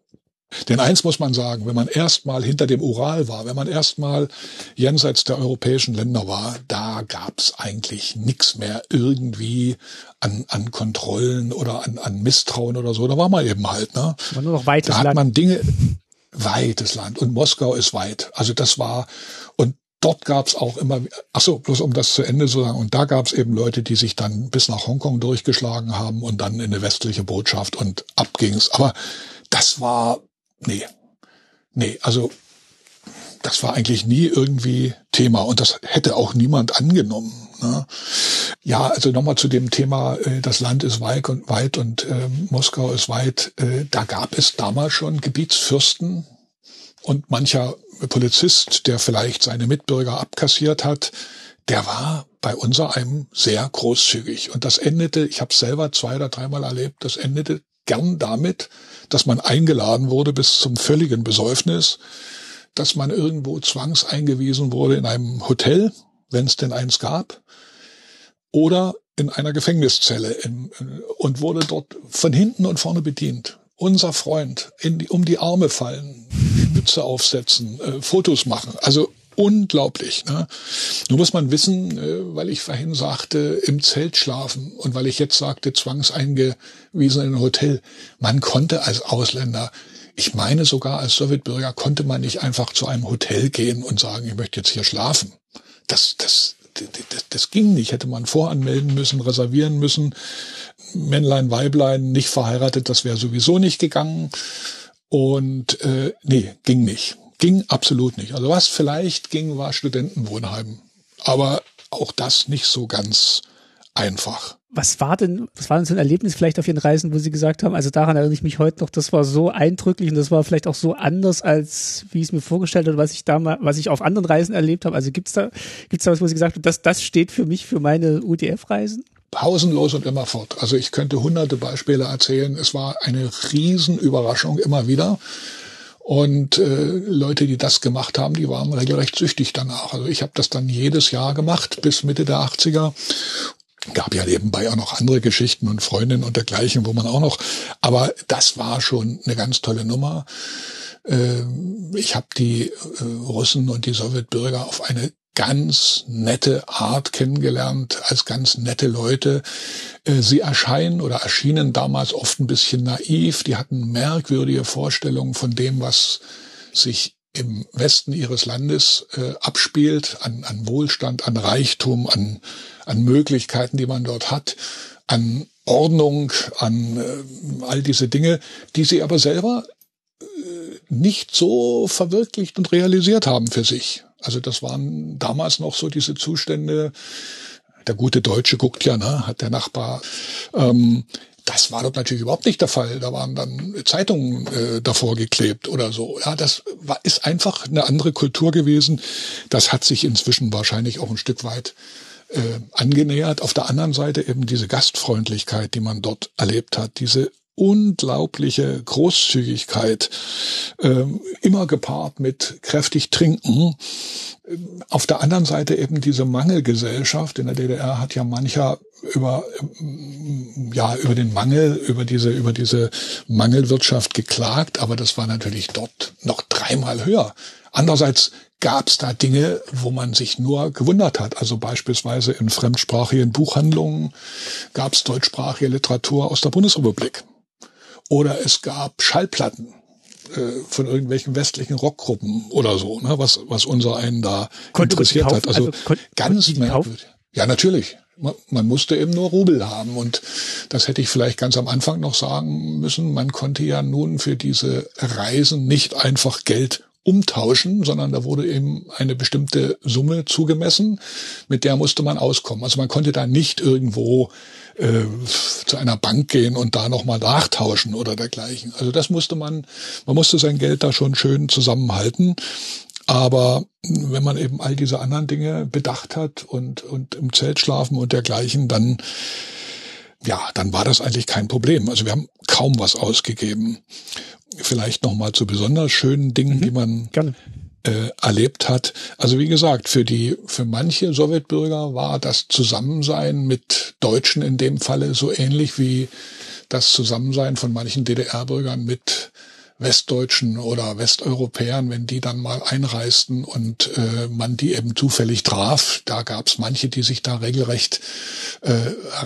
Denn eins muss man sagen, wenn man erstmal hinter dem Ural war, wenn man erstmal jenseits der europäischen Länder war, da gab's eigentlich nichts mehr irgendwie an, an Kontrollen oder an, an Misstrauen oder so. Da war man eben halt. Ne? War nur noch weites da hat Land. man Dinge, weites Land. Und Moskau ist weit. Also das war, und dort gab's auch immer, ach so, bloß um das zu Ende zu sagen, und da gab's eben Leute, die sich dann bis nach Hongkong durchgeschlagen haben und dann in eine westliche Botschaft und ab ging's. Aber das war nee, nee, also das war eigentlich nie irgendwie Thema und das hätte auch niemand angenommen. Ne? Ja, also nochmal zu dem Thema, äh, das Land ist weit und weit und äh, Moskau ist weit. Äh, da gab es damals schon Gebietsfürsten und mancher Polizist, der vielleicht seine Mitbürger abkassiert hat, der war bei unser einem sehr großzügig. Und das endete, ich habe selber zwei oder dreimal erlebt, das endete gern damit, dass man eingeladen wurde bis zum völligen Besäufnis, dass man irgendwo zwangseingewiesen wurde in einem Hotel, wenn es denn eins gab, oder in einer Gefängniszelle in, und wurde dort von hinten und vorne bedient. Unser Freund, in die, um die Arme fallen, Mütze aufsetzen, äh, Fotos machen. Also unglaublich. Ne? Nur muss man wissen, äh, weil ich vorhin sagte, im Zelt schlafen und weil ich jetzt sagte, zwangseingewiesen in ein Hotel. Man konnte als Ausländer, ich meine sogar als Sowjetbürger, konnte man nicht einfach zu einem Hotel gehen und sagen, ich möchte jetzt hier schlafen. Das, das, das, das ging nicht. Hätte man voranmelden müssen, reservieren müssen. Männlein, Weiblein, nicht verheiratet, das wäre sowieso nicht gegangen. Und äh, nee, ging nicht. Ging absolut nicht. Also was vielleicht ging, war Studentenwohnheim. Aber auch das nicht so ganz einfach. Was war denn, was war denn so ein Erlebnis vielleicht auf Ihren Reisen, wo Sie gesagt haben, also daran erinnere ich mich heute noch, das war so eindrücklich und das war vielleicht auch so anders, als wie ich es mir vorgestellt habe, was ich da mal, was ich auf anderen Reisen erlebt habe. Also gibt's da, gibt's da was, wo Sie gesagt haben, das, das steht für mich für meine UDF-Reisen? pausenlos und immerfort. Also ich könnte hunderte Beispiele erzählen. Es war eine Riesenüberraschung immer wieder. Und äh, Leute, die das gemacht haben, die waren regelrecht süchtig danach. Also ich habe das dann jedes Jahr gemacht bis Mitte der 80er. Gab ja nebenbei auch noch andere Geschichten und Freundinnen und dergleichen, wo man auch noch. Aber das war schon eine ganz tolle Nummer. Äh, ich habe die äh, Russen und die Sowjetbürger auf eine ganz nette Art kennengelernt, als ganz nette Leute. Äh, sie erscheinen oder erschienen damals oft ein bisschen naiv. Die hatten merkwürdige Vorstellungen von dem, was sich im Westen ihres Landes äh, abspielt, an, an Wohlstand, an Reichtum, an, an Möglichkeiten, die man dort hat, an Ordnung, an äh, all diese Dinge, die sie aber selber äh, nicht so verwirklicht und realisiert haben für sich. Also das waren damals noch so diese Zustände. Der gute Deutsche guckt ja, ne, hat der Nachbar. Ähm, das war dort natürlich überhaupt nicht der Fall. Da waren dann Zeitungen äh, davor geklebt oder so. Ja, das war, ist einfach eine andere Kultur gewesen. Das hat sich inzwischen wahrscheinlich auch ein Stück weit äh, angenähert. Auf der anderen Seite eben diese Gastfreundlichkeit, die man dort erlebt hat, diese unglaubliche Großzügigkeit, äh, immer gepaart mit kräftig Trinken. Auf der anderen Seite eben diese Mangelgesellschaft. In der DDR hat ja mancher über ja über den Mangel über diese über diese Mangelwirtschaft geklagt, aber das war natürlich dort noch dreimal höher. Andererseits gab es da Dinge, wo man sich nur gewundert hat. Also beispielsweise in fremdsprachigen Buchhandlungen gab es deutschsprachige Literatur aus der Bundesrepublik. Oder es gab Schallplatten äh, von irgendwelchen westlichen Rockgruppen oder so, ne, was, was unser einen da Konnte interessiert hat. Also, also ganz merkwürdig. Ja, natürlich. Man, man musste eben nur Rubel haben. Und das hätte ich vielleicht ganz am Anfang noch sagen müssen. Man konnte ja nun für diese Reisen nicht einfach Geld umtauschen, sondern da wurde eben eine bestimmte Summe zugemessen, mit der musste man auskommen. Also man konnte da nicht irgendwo äh, zu einer Bank gehen und da nochmal nachtauschen oder dergleichen. Also das musste man, man musste sein Geld da schon schön zusammenhalten. Aber wenn man eben all diese anderen Dinge bedacht hat und, und im Zelt schlafen und dergleichen, dann, ja, dann war das eigentlich kein Problem. Also wir haben kaum was ausgegeben. Vielleicht nochmal zu besonders schönen Dingen, mhm, die man gerne äh, erlebt hat. Also wie gesagt, für die, für manche Sowjetbürger war das Zusammensein mit Deutschen in dem Falle so ähnlich wie das Zusammensein von manchen DDR-Bürgern mit Westdeutschen oder Westeuropäern, wenn die dann mal einreisten und äh, man die eben zufällig traf, da gab es manche, die sich da regelrecht äh,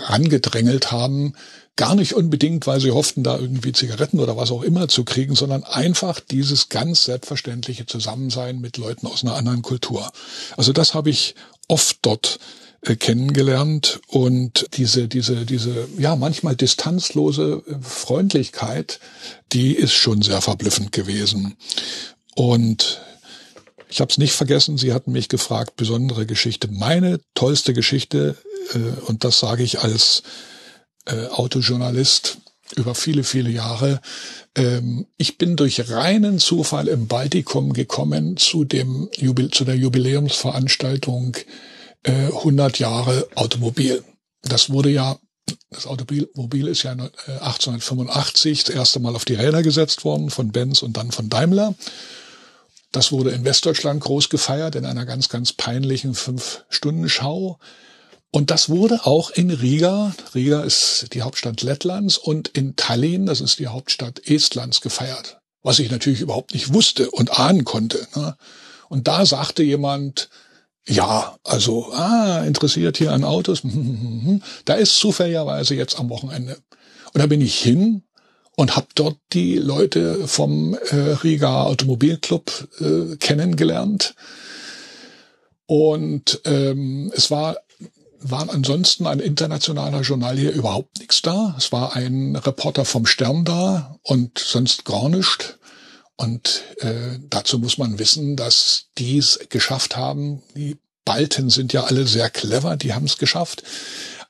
rangedrängelt haben, Gar nicht unbedingt, weil sie hofften, da irgendwie Zigaretten oder was auch immer zu kriegen, sondern einfach dieses ganz selbstverständliche Zusammensein mit Leuten aus einer anderen Kultur. Also das habe ich oft dort kennengelernt und diese diese diese ja manchmal distanzlose äh, Freundlichkeit, die ist schon sehr verblüffend gewesen. Und ich habe es nicht vergessen, Sie hatten mich gefragt, besondere Geschichte. Meine tollste Geschichte, äh, und das sage ich als äh, Autojournalist über viele, viele Jahre. Ähm, ich bin durch reinen Zufall im Baltikum gekommen zu dem Jubil zu der Jubiläumsveranstaltung äh, 100 Jahre Automobil. Das wurde ja das Automobil ist ja 1885 äh, das erste Mal auf die Räder gesetzt worden von Benz und dann von Daimler. Das wurde in Westdeutschland groß gefeiert in einer ganz, ganz peinlichen Fünf-Stunden-Schau. Und das wurde auch in Riga, Riga ist die Hauptstadt Lettlands, und in Tallinn, das ist die Hauptstadt Estlands, gefeiert. Was ich natürlich überhaupt nicht wusste und ahnen konnte. Ne? Und da sagte jemand, ja, also, ah, interessiert hier an Autos, da ist zufälligerweise jetzt am Wochenende. Und da bin ich hin und habe dort die Leute vom äh, Riga Automobilclub äh, kennengelernt. Und ähm, es war waren ansonsten ein internationaler Journal hier überhaupt nichts da. Es war ein Reporter vom Stern da und sonst gar nichts. Und äh, dazu muss man wissen, dass die es geschafft haben. Die Balten sind ja alle sehr clever, die haben es geschafft.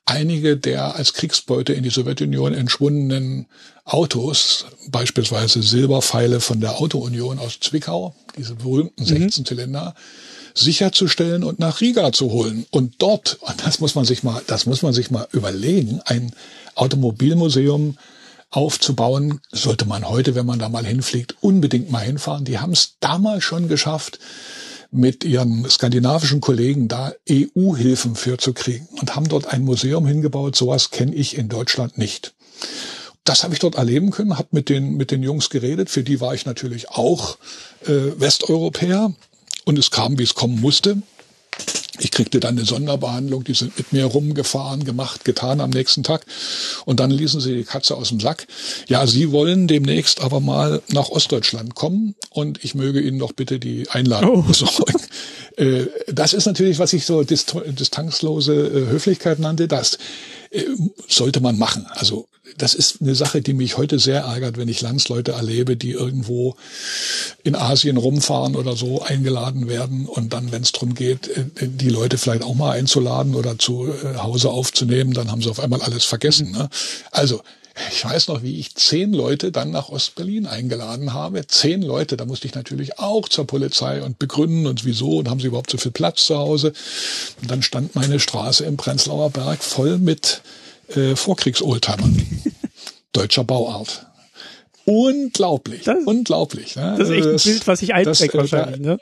Einige der als Kriegsbeute in die Sowjetunion entschwundenen Autos, beispielsweise Silberpfeile von der Autounion aus Zwickau, diese berühmten 16-Zylinder, mhm sicherzustellen und nach Riga zu holen. Und dort, und das muss man sich mal, das muss man sich mal überlegen, ein Automobilmuseum aufzubauen, sollte man heute, wenn man da mal hinfliegt, unbedingt mal hinfahren. Die haben es damals schon geschafft, mit ihren skandinavischen Kollegen da EU-Hilfen für zu kriegen und haben dort ein Museum hingebaut. Sowas kenne ich in Deutschland nicht. das habe ich dort erleben können, habe mit den, mit den Jungs geredet. Für die war ich natürlich auch äh, Westeuropäer. Und es kam, wie es kommen musste. Ich kriegte dann eine Sonderbehandlung, die sind mit mir rumgefahren, gemacht, getan am nächsten Tag. Und dann ließen sie die Katze aus dem Sack. Ja, sie wollen demnächst aber mal nach Ostdeutschland kommen und ich möge Ihnen doch bitte die Einladung oh. besorgen. Äh, das ist natürlich, was ich so distanzlose äh, Höflichkeit nannte. Das äh, sollte man machen. Also das ist eine Sache, die mich heute sehr ärgert, wenn ich Landsleute erlebe, die irgendwo in Asien rumfahren oder so eingeladen werden und dann, wenn es darum geht, äh, die Leute vielleicht auch mal einzuladen oder zu äh, Hause aufzunehmen, dann haben sie auf einmal alles vergessen. Ne? Also ich weiß noch, wie ich zehn Leute dann nach Ostberlin eingeladen habe. Zehn Leute, da musste ich natürlich auch zur Polizei und begründen und wieso und haben sie überhaupt so viel Platz zu Hause. Und dann stand meine Straße im Prenzlauer Berg voll mit äh, Vorkriegs-Oldtimern. Deutscher Bauart. Unglaublich, das, unglaublich. Ne? Das ist echt ein das, Bild, was sich einprägt wahrscheinlich. Ne?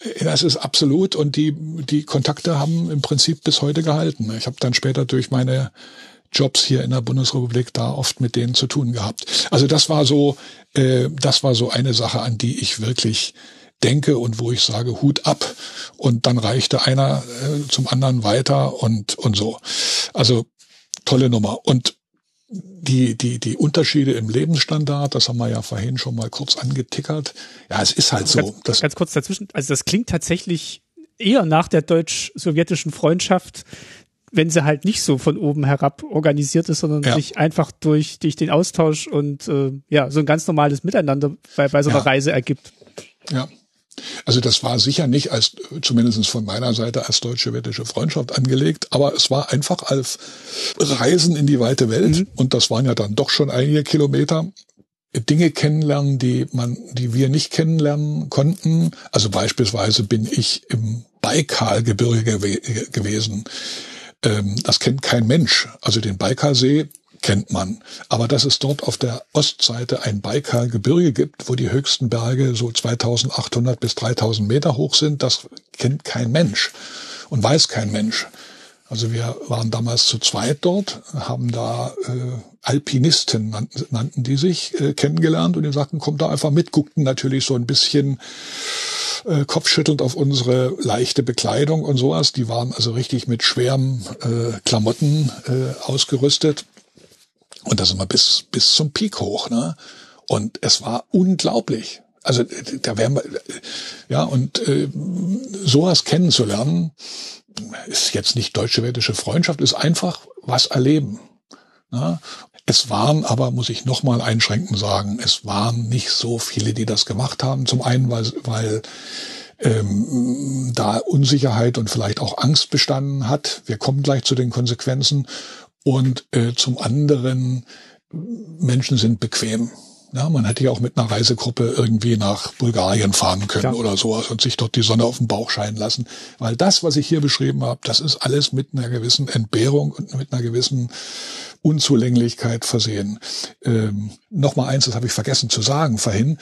Äh, das ist absolut und die die Kontakte haben im Prinzip bis heute gehalten. Ich habe dann später durch meine Jobs hier in der Bundesrepublik da oft mit denen zu tun gehabt. Also das war so, äh, das war so eine Sache, an die ich wirklich denke und wo ich sage Hut ab und dann reichte einer äh, zum anderen weiter und und so. Also tolle Nummer und die, die, die Unterschiede im Lebensstandard, das haben wir ja vorhin schon mal kurz angetickert. Ja, es ist halt so. Ganz, das ganz kurz dazwischen. Also das klingt tatsächlich eher nach der deutsch-sowjetischen Freundschaft, wenn sie halt nicht so von oben herab organisiert ist, sondern ja. sich einfach durch, durch den Austausch und äh, ja, so ein ganz normales Miteinander bei, bei so einer ja. Reise ergibt. Ja. Also das war sicher nicht als, zumindest von meiner Seite, als deutsche-wettische Freundschaft angelegt, aber es war einfach als Reisen in die weite Welt mhm. und das waren ja dann doch schon einige Kilometer. Dinge kennenlernen, die man, die wir nicht kennenlernen konnten. Also beispielsweise bin ich im Baikalgebirge gew gewesen. Ähm, das kennt kein Mensch. Also den Baikalsee kennt man. Aber dass es dort auf der Ostseite ein Baikalgebirge gibt, wo die höchsten Berge so 2800 bis 3000 Meter hoch sind, das kennt kein Mensch und weiß kein Mensch. Also wir waren damals zu zweit dort, haben da äh, Alpinisten nannten, nannten die sich äh, kennengelernt und die sagten, kommt da einfach mit, guckten natürlich so ein bisschen äh, kopfschüttelnd auf unsere leichte Bekleidung und sowas. Die waren also richtig mit schweren äh, Klamotten äh, ausgerüstet. Und da sind wir bis, bis zum Peak hoch, ne? Und es war unglaublich. Also da wären wir, ja, und äh, sowas kennenzulernen, ist jetzt nicht deutsche-wettische Freundschaft, ist einfach was erleben. Ne? Es waren aber, muss ich nochmal einschränkend sagen, es waren nicht so viele, die das gemacht haben. Zum einen, weil, weil ähm, da Unsicherheit und vielleicht auch Angst bestanden hat. Wir kommen gleich zu den Konsequenzen. Und äh, zum anderen, Menschen sind bequem. Ja, man hätte ja auch mit einer Reisegruppe irgendwie nach Bulgarien fahren können ja. oder sowas und sich dort die Sonne auf den Bauch scheinen lassen. Weil das, was ich hier beschrieben habe, das ist alles mit einer gewissen Entbehrung und mit einer gewissen Unzulänglichkeit versehen. Ähm, Nochmal eins, das habe ich vergessen zu sagen vorhin.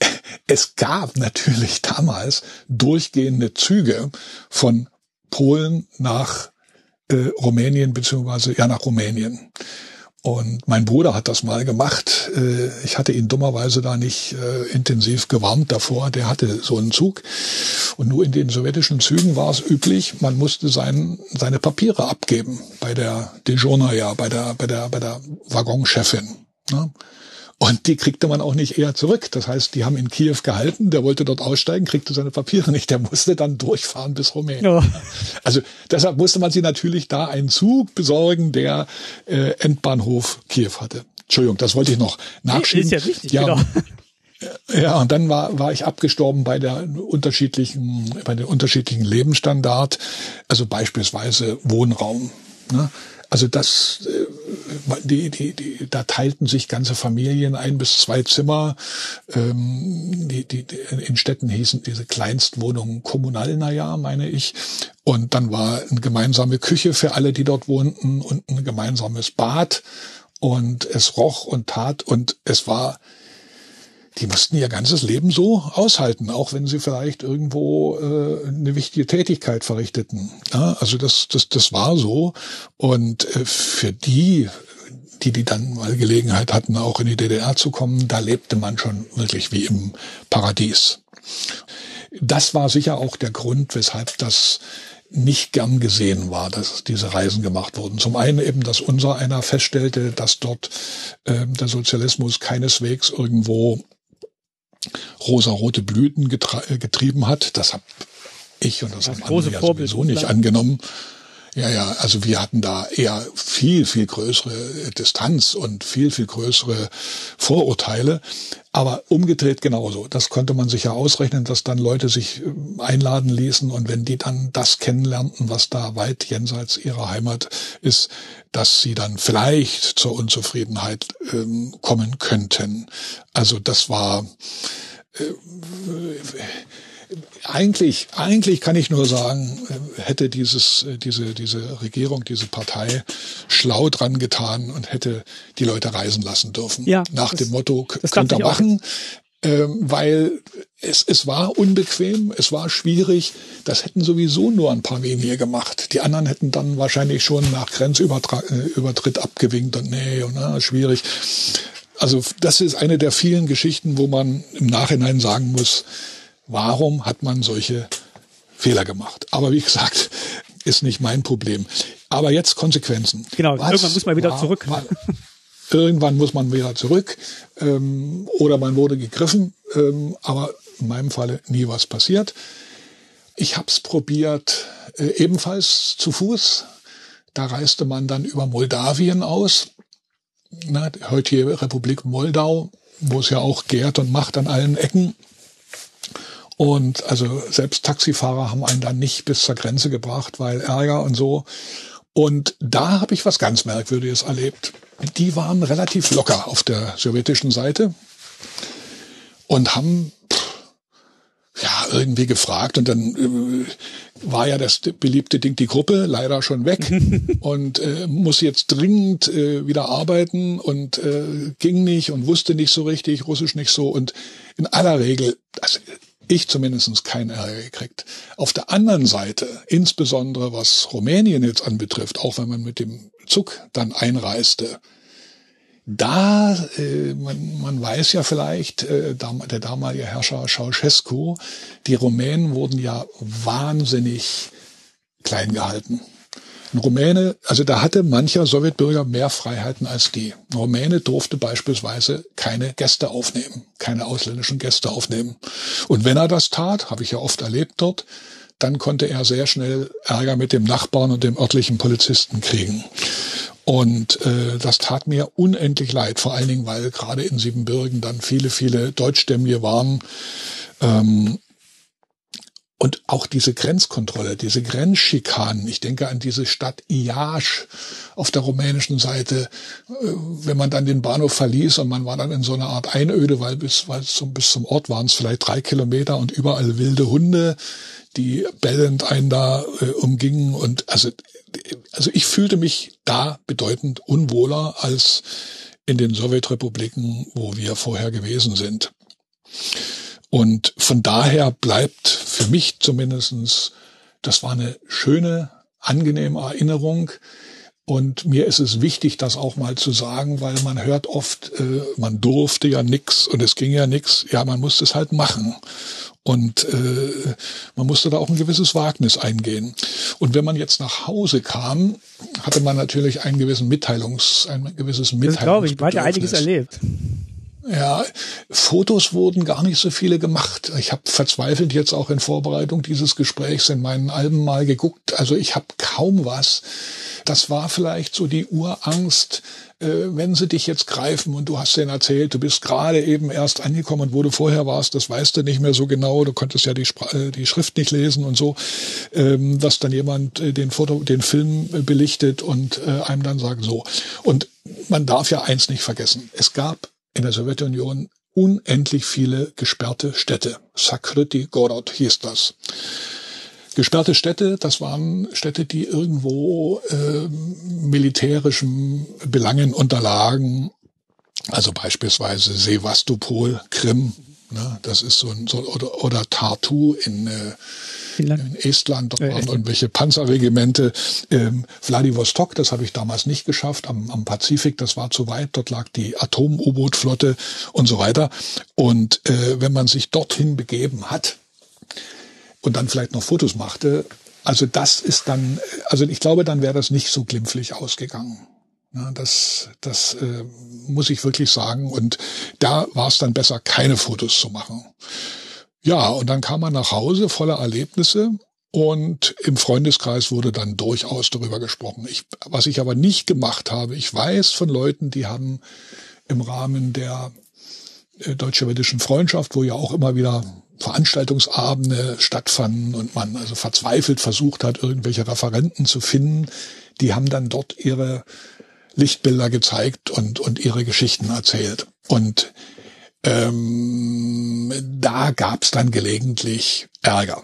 Es gab natürlich damals durchgehende Züge von Polen nach äh, Rumänien beziehungsweise ja nach Rumänien. Und mein Bruder hat das mal gemacht. Äh, ich hatte ihn dummerweise da nicht äh, intensiv gewarnt davor. Der hatte so einen Zug. Und nur in den sowjetischen Zügen war es üblich, man musste sein, seine Papiere abgeben bei der ja, bei der, bei der, bei der Waggonchefin. Und die kriegte man auch nicht eher zurück. Das heißt, die haben in Kiew gehalten, der wollte dort aussteigen, kriegte seine Papiere nicht, der musste dann durchfahren bis Rumänien. Ja. Also deshalb musste man sie natürlich da einen Zug besorgen, der äh, Endbahnhof Kiew hatte. Entschuldigung, das wollte ich noch nachschieben. Ist ja richtig, ja, genau. Ja, und dann war, war ich abgestorben bei der unterschiedlichen, bei den unterschiedlichen Lebensstandard, also beispielsweise Wohnraum. Ne? Also das, äh, die, die, die, da teilten sich ganze Familien ein bis zwei Zimmer. Ähm, die, die, in Städten hießen diese Kleinstwohnungen Kommunalnaja, meine ich. Und dann war eine gemeinsame Küche für alle, die dort wohnten und ein gemeinsames Bad. Und es roch und tat und es war die mussten ihr ganzes Leben so aushalten, auch wenn sie vielleicht irgendwo äh, eine wichtige Tätigkeit verrichteten. Ja, also das, das, das war so. Und äh, für die die, die dann mal Gelegenheit hatten, auch in die DDR zu kommen, da lebte man schon wirklich wie im Paradies. Das war sicher auch der Grund, weshalb das nicht gern gesehen war, dass diese Reisen gemacht wurden. Zum einen eben, dass unser einer feststellte, dass dort äh, der Sozialismus keineswegs irgendwo rosarote Blüten getrieben hat. Das habe ich und das, das haben andere ja sowieso nicht angenommen. Ja, ja, also wir hatten da eher viel, viel größere Distanz und viel, viel größere Vorurteile. Aber umgedreht genauso. Das konnte man sich ja ausrechnen, dass dann Leute sich äh, einladen ließen und wenn die dann das kennenlernten, was da weit jenseits ihrer Heimat ist, dass sie dann vielleicht zur Unzufriedenheit ähm, kommen könnten. Also das war äh, eigentlich, eigentlich kann ich nur sagen, äh, hätte dieses, äh, diese, diese Regierung, diese Partei schlau dran getan und hätte die Leute reisen lassen dürfen. Ja, Nach das, dem Motto, könnt ihr machen. Ähm, weil es, es war unbequem, es war schwierig. Das hätten sowieso nur ein paar wenige gemacht. Die anderen hätten dann wahrscheinlich schon nach Grenzübertritt äh, abgewinkt und nee, und, na, schwierig. Also das ist eine der vielen Geschichten, wo man im Nachhinein sagen muss, Warum hat man solche Fehler gemacht? Aber wie gesagt, ist nicht mein Problem. Aber jetzt Konsequenzen. Genau, Was irgendwann muss man wieder war, zurück. War, irgendwann muss man wieder zurück ähm, oder man wurde gegriffen, ähm, aber in meinem Falle nie was passiert. Ich habe es probiert, äh, ebenfalls zu Fuß. Da reiste man dann über Moldawien aus, ne, heutige Republik Moldau, wo es ja auch gärt und macht an allen Ecken. Und also selbst Taxifahrer haben einen dann nicht bis zur Grenze gebracht, weil Ärger und so. Und da habe ich was ganz Merkwürdiges erlebt. Die waren relativ locker auf der sowjetischen Seite und haben ja irgendwie gefragt und dann äh, war ja das beliebte Ding die Gruppe leider schon weg und äh, muss jetzt dringend äh, wieder arbeiten und äh, ging nicht und wusste nicht so richtig Russisch nicht so und in aller Regel also ich zumindest keinen Ärger gekriegt. Auf der anderen Seite, insbesondere was Rumänien jetzt anbetrifft, auch wenn man mit dem Zug dann einreiste, da, äh, man, man weiß ja vielleicht, äh, der damalige Herrscher Ceausescu, die Rumänen wurden ja wahnsinnig klein gehalten. Rumäne, also da hatte mancher Sowjetbürger mehr Freiheiten als die. Ein Rumäne durfte beispielsweise keine Gäste aufnehmen, keine ausländischen Gäste aufnehmen. Und wenn er das tat, habe ich ja oft erlebt dort, dann konnte er sehr schnell Ärger mit dem Nachbarn und dem örtlichen Polizisten kriegen. Und äh, das tat mir unendlich leid, vor allen Dingen, weil gerade in Siebenbürgen dann viele, viele Deutschstämmige waren. Ähm, und auch diese Grenzkontrolle, diese Grenzschikanen, ich denke an diese Stadt Iași auf der rumänischen Seite, äh, wenn man dann den Bahnhof verließ und man war dann in so einer Art Einöde, weil bis, weil zum, bis zum Ort waren es vielleicht drei Kilometer und überall wilde Hunde, die bellend einen da äh, umgingen und also, also ich fühlte mich da bedeutend unwohler als in den Sowjetrepubliken, wo wir vorher gewesen sind. Und von daher bleibt für mich zumindestens, das war eine schöne, angenehme Erinnerung. Und mir ist es wichtig, das auch mal zu sagen, weil man hört oft, äh, man durfte ja nix und es ging ja nix. Ja, man musste es halt machen. Und äh, man musste da auch ein gewisses Wagnis eingehen. Und wenn man jetzt nach Hause kam, hatte man natürlich einen gewissen Mitteilungs, ein gewisses Mitteilungs. Das glaube ich, man hat ja einiges erlebt. Ja, Fotos wurden gar nicht so viele gemacht. Ich habe verzweifelt jetzt auch in Vorbereitung dieses Gesprächs in meinen Alben mal geguckt. Also ich habe kaum was. Das war vielleicht so die Urangst, äh, wenn sie dich jetzt greifen und du hast denen erzählt, du bist gerade eben erst angekommen und wo du vorher warst, das weißt du nicht mehr so genau. Du konntest ja die, Spra äh, die Schrift nicht lesen und so, ähm, dass dann jemand äh, den Foto, den Film äh, belichtet und äh, einem dann sagt so. Und man darf ja eins nicht vergessen. Es gab in der Sowjetunion unendlich viele gesperrte Städte. Sakryti Gorod hieß das. Gesperrte Städte, das waren Städte, die irgendwo äh, militärischen Belangen unterlagen. Also beispielsweise Sevastopol, Krim, ne, das ist so ein, so, oder, oder Tartu in, äh, Dank. in Estland, dort äh, waren irgendwelche Panzerregimente. Ähm, Vladivostok, das habe ich damals nicht geschafft, am, am Pazifik, das war zu weit, dort lag die Atom-U-Boot-Flotte und so weiter. Und äh, wenn man sich dorthin begeben hat und dann vielleicht noch Fotos machte, also das ist dann, also ich glaube, dann wäre das nicht so glimpflich ausgegangen. Ja, das das äh, muss ich wirklich sagen. Und da war es dann besser, keine Fotos zu machen. Ja, und dann kam man nach Hause voller Erlebnisse und im Freundeskreis wurde dann durchaus darüber gesprochen. Ich, was ich aber nicht gemacht habe, ich weiß von Leuten, die haben im Rahmen der äh, deutsch-sowjetischen Freundschaft, wo ja auch immer wieder Veranstaltungsabende stattfanden und man also verzweifelt versucht hat, irgendwelche Referenten zu finden, die haben dann dort ihre Lichtbilder gezeigt und, und ihre Geschichten erzählt. Und ähm, da gab's dann gelegentlich Ärger.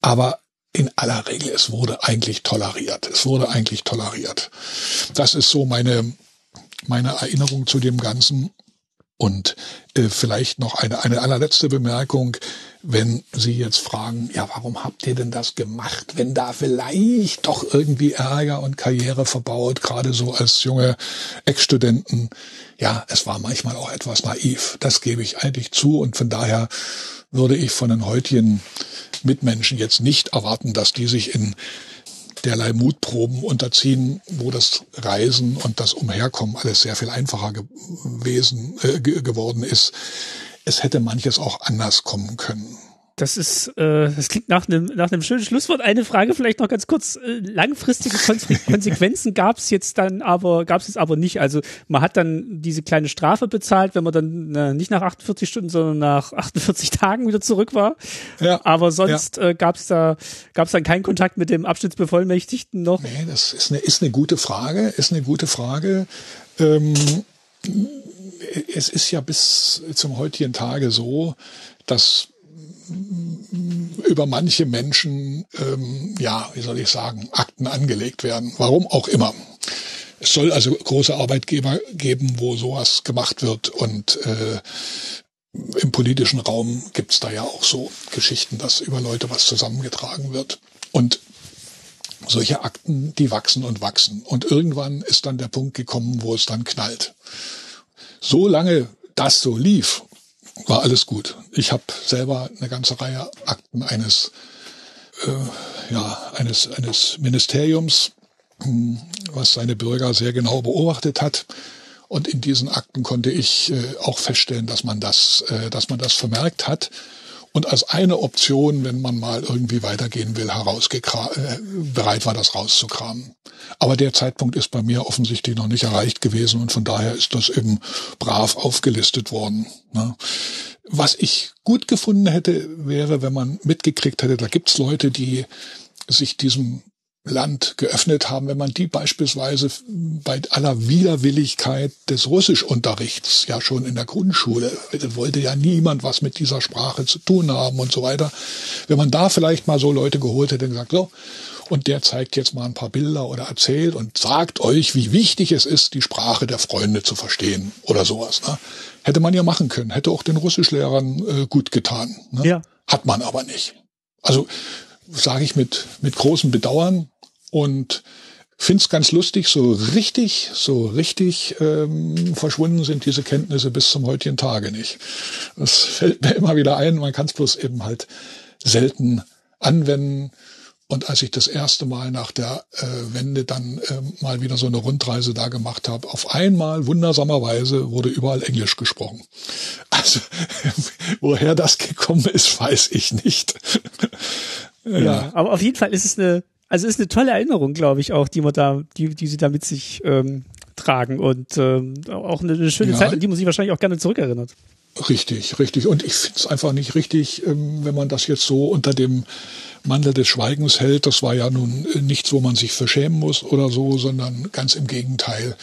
Aber in aller Regel, es wurde eigentlich toleriert. Es wurde eigentlich toleriert. Das ist so meine, meine Erinnerung zu dem Ganzen. Und äh, vielleicht noch eine, eine allerletzte Bemerkung, wenn Sie jetzt fragen, ja, warum habt ihr denn das gemacht, wenn da vielleicht doch irgendwie Ärger und Karriere verbaut, gerade so als junge Ex-Studenten. Ja, es war manchmal auch etwas naiv. Das gebe ich eigentlich zu und von daher würde ich von den heutigen Mitmenschen jetzt nicht erwarten, dass die sich in derlei Mutproben unterziehen, wo das Reisen und das Umherkommen alles sehr viel einfacher gewesen äh, geworden ist. Es hätte manches auch anders kommen können. Das ist, äh, das klingt nach einem nach einem schönen Schlusswort. Eine Frage vielleicht noch ganz kurz: äh, Langfristige Konsequenzen gab es jetzt dann, aber gab es jetzt aber nicht. Also man hat dann diese kleine Strafe bezahlt, wenn man dann äh, nicht nach 48 Stunden, sondern nach 48 Tagen wieder zurück war. Ja. Aber sonst ja. äh, gab es da gab es dann keinen Kontakt mit dem Abschnittsbevollmächtigten noch. Nee, das ist eine ist eine gute Frage. Ist eine gute Frage. Ähm, es ist ja bis zum heutigen Tage so, dass über manche Menschen, ähm, ja, wie soll ich sagen, Akten angelegt werden. Warum auch immer. Es soll also große Arbeitgeber geben, wo sowas gemacht wird und äh, im politischen Raum gibt's da ja auch so Geschichten, dass über Leute was zusammengetragen wird. Und solche Akten, die wachsen und wachsen. Und irgendwann ist dann der Punkt gekommen, wo es dann knallt. Solange das so lief war alles gut. Ich habe selber eine ganze Reihe Akten eines äh, ja eines eines Ministeriums, hm, was seine Bürger sehr genau beobachtet hat. Und in diesen Akten konnte ich äh, auch feststellen, dass man das, äh, dass man das vermerkt hat und als eine Option, wenn man mal irgendwie weitergehen will, äh, bereit war, das rauszukramen. Aber der Zeitpunkt ist bei mir offensichtlich noch nicht erreicht gewesen und von daher ist das eben brav aufgelistet worden. Ne? Was ich gut gefunden hätte, wäre, wenn man mitgekriegt hätte, da gibt's Leute, die sich diesem Land geöffnet haben, wenn man die beispielsweise bei aller Widerwilligkeit des Russischunterrichts ja schon in der Grundschule, wollte ja niemand was mit dieser Sprache zu tun haben und so weiter, wenn man da vielleicht mal so Leute geholt hätte und gesagt, so, und der zeigt jetzt mal ein paar Bilder oder erzählt und sagt euch, wie wichtig es ist, die Sprache der Freunde zu verstehen oder sowas. Ne? Hätte man ja machen können, hätte auch den Russischlehrern äh, gut getan. Ne? Ja. Hat man aber nicht. Also sage ich mit, mit großem Bedauern, und find's ganz lustig, so richtig, so richtig ähm, verschwunden sind diese Kenntnisse bis zum heutigen Tage nicht. Das fällt mir immer wieder ein, man kann es bloß eben halt selten anwenden. Und als ich das erste Mal nach der äh, Wende dann äh, mal wieder so eine Rundreise da gemacht habe, auf einmal wundersamerweise wurde überall Englisch gesprochen. Also woher das gekommen ist, weiß ich nicht. ja. ja, aber auf jeden Fall ist es eine also ist eine tolle Erinnerung, glaube ich, auch, die man da, die, die sie da mit sich ähm, tragen und ähm, auch eine, eine schöne ja. Zeit, an die man sich wahrscheinlich auch gerne zurückerinnert. Richtig, richtig. Und ich finde es einfach nicht richtig, ähm, wenn man das jetzt so unter dem Mantel des Schweigens hält. Das war ja nun nichts, wo man sich verschämen muss oder so, sondern ganz im Gegenteil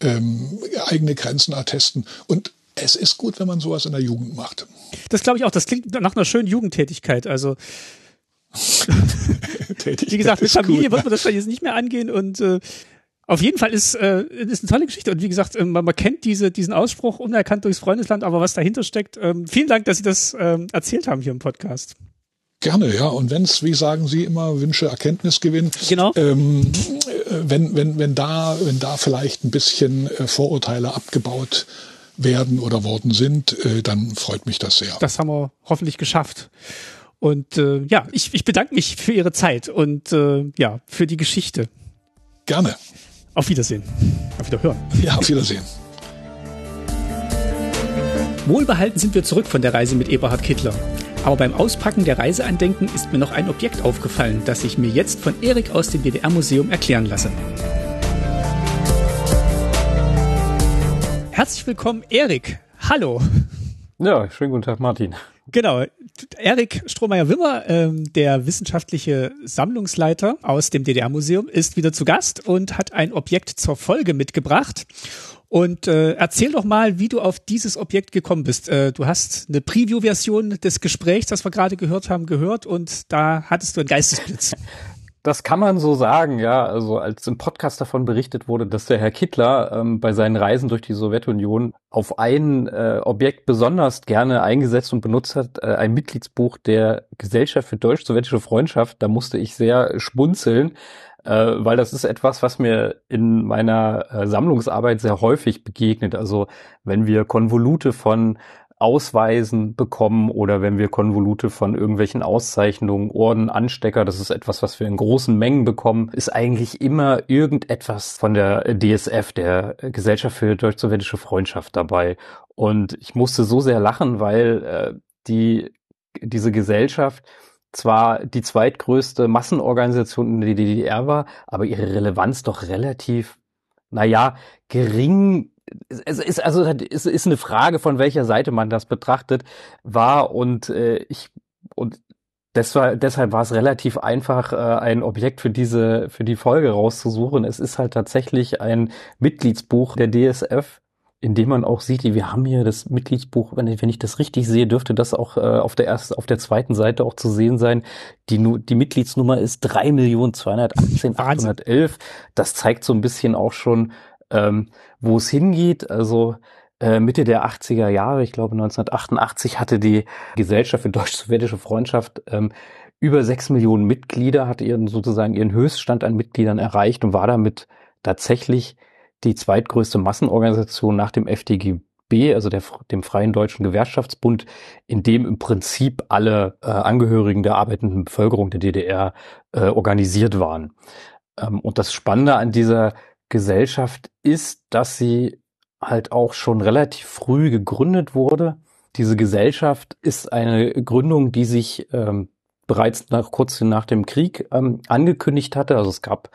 ähm, eigene Grenzen attesten. Und es ist gut, wenn man sowas in der Jugend macht. Das glaube ich auch. Das klingt nach einer schönen Jugendtätigkeit. Also Wie gesagt, mit Familie gut. wird man das jetzt nicht mehr angehen und äh, auf jeden Fall ist, äh, ist eine tolle Geschichte. Und wie gesagt, äh, man, man kennt diese, diesen Ausspruch unerkannt durchs Freundesland, aber was dahinter steckt, ähm, vielen Dank, dass Sie das ähm, erzählt haben hier im Podcast. Gerne, ja. Und wenn es, wie sagen Sie immer, Wünsche Erkenntnisgewinn, genau. Ähm, wenn, wenn, wenn, da, wenn da vielleicht ein bisschen äh, Vorurteile abgebaut werden oder worden sind, äh, dann freut mich das sehr. Das haben wir hoffentlich geschafft. Und äh, ja, ich, ich bedanke mich für Ihre Zeit und äh, ja, für die Geschichte. Gerne. Auf Wiedersehen. Auf Wiederhören. Ja, auf Wiedersehen. Wohlbehalten sind wir zurück von der Reise mit Eberhard Kittler. Aber beim Auspacken der Reiseandenken ist mir noch ein Objekt aufgefallen, das ich mir jetzt von Erik aus dem DDR-Museum erklären lasse. Herzlich willkommen, Erik. Hallo. Ja, schönen guten Tag, Martin. Genau. Erik Strohmeier-Wimmer, ähm, der wissenschaftliche Sammlungsleiter aus dem DDR-Museum, ist wieder zu Gast und hat ein Objekt zur Folge mitgebracht. Und äh, erzähl doch mal, wie du auf dieses Objekt gekommen bist. Äh, du hast eine Preview-Version des Gesprächs, das wir gerade gehört haben, gehört und da hattest du einen Geistesblitz. Das kann man so sagen, ja. Also als im Podcast davon berichtet wurde, dass der Herr Kittler ähm, bei seinen Reisen durch die Sowjetunion auf ein äh, Objekt besonders gerne eingesetzt und benutzt hat, äh, ein Mitgliedsbuch der Gesellschaft für deutsch-sowjetische Freundschaft. Da musste ich sehr schmunzeln, äh, weil das ist etwas, was mir in meiner äh, Sammlungsarbeit sehr häufig begegnet. Also wenn wir Konvolute von Ausweisen bekommen oder wenn wir Konvolute von irgendwelchen Auszeichnungen, Orden, Anstecker, das ist etwas, was wir in großen Mengen bekommen, ist eigentlich immer irgendetwas von der DSF, der Gesellschaft für deutsch-sowjetische Freundschaft dabei. Und ich musste so sehr lachen, weil äh, die diese Gesellschaft zwar die zweitgrößte Massenorganisation in der DDR war, aber ihre Relevanz doch relativ, naja, gering es ist also es ist eine Frage von welcher Seite man das betrachtet war und äh, ich und deshalb, deshalb war es relativ einfach äh, ein Objekt für diese für die Folge rauszusuchen. Es ist halt tatsächlich ein Mitgliedsbuch der DSF indem man auch sieht, wir haben hier das Mitgliedsbuch, wenn ich, wenn ich das richtig sehe, dürfte das auch äh, auf der ersten, auf der zweiten Seite auch zu sehen sein. Die, die Mitgliedsnummer ist 3.218.811. Das zeigt so ein bisschen auch schon, ähm, wo es hingeht. Also äh, Mitte der 80er Jahre, ich glaube 1988, hatte die Gesellschaft für deutsch-sowjetische Freundschaft ähm, über sechs Millionen Mitglieder, hat ihren sozusagen ihren Höchststand an Mitgliedern erreicht und war damit tatsächlich die zweitgrößte Massenorganisation nach dem FDGB, also der, dem Freien Deutschen Gewerkschaftsbund, in dem im Prinzip alle äh, Angehörigen der arbeitenden Bevölkerung der DDR äh, organisiert waren. Ähm, und das Spannende an dieser Gesellschaft ist, dass sie halt auch schon relativ früh gegründet wurde. Diese Gesellschaft ist eine Gründung, die sich ähm, bereits nach, kurz nach dem Krieg ähm, angekündigt hatte. Also es gab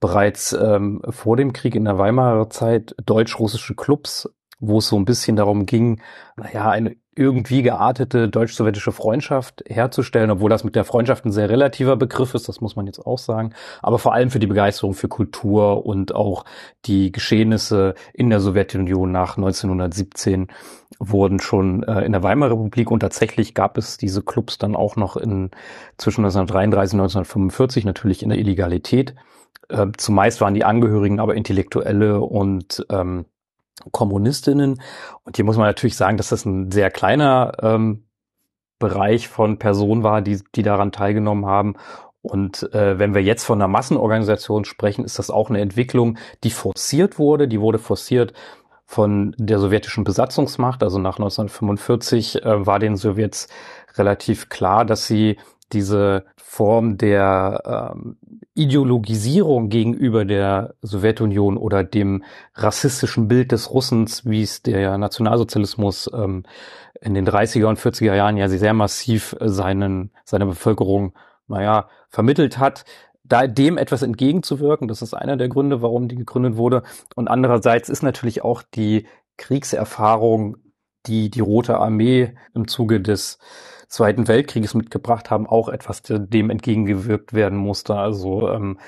bereits ähm, vor dem Krieg in der Weimarer Zeit deutsch-russische Clubs, wo es so ein bisschen darum ging, naja, eine irgendwie geartete deutsch-sowjetische Freundschaft herzustellen, obwohl das mit der Freundschaft ein sehr relativer Begriff ist, das muss man jetzt auch sagen, aber vor allem für die Begeisterung für Kultur und auch die Geschehnisse in der Sowjetunion nach 1917 wurden schon äh, in der Weimarer Republik und tatsächlich gab es diese Clubs dann auch noch in zwischen 1933 und 1945 natürlich in der Illegalität. Äh, zumeist waren die Angehörigen aber Intellektuelle und ähm, Kommunistinnen. Und hier muss man natürlich sagen, dass das ein sehr kleiner ähm, Bereich von Personen war, die, die daran teilgenommen haben. Und äh, wenn wir jetzt von einer Massenorganisation sprechen, ist das auch eine Entwicklung, die forciert wurde. Die wurde forciert von der sowjetischen Besatzungsmacht. Also nach 1945 äh, war den Sowjets relativ klar, dass sie diese Form der ähm, Ideologisierung gegenüber der Sowjetunion oder dem rassistischen Bild des Russens, wie es der Nationalsozialismus ähm, in den 30er und 40er Jahren ja sehr massiv seinen, seiner Bevölkerung, naja, vermittelt hat, da dem etwas entgegenzuwirken, das ist einer der Gründe, warum die gegründet wurde. Und andererseits ist natürlich auch die Kriegserfahrung, die die Rote Armee im Zuge des Zweiten Weltkrieges mitgebracht haben, auch etwas dem entgegengewirkt werden musste. Also ähm,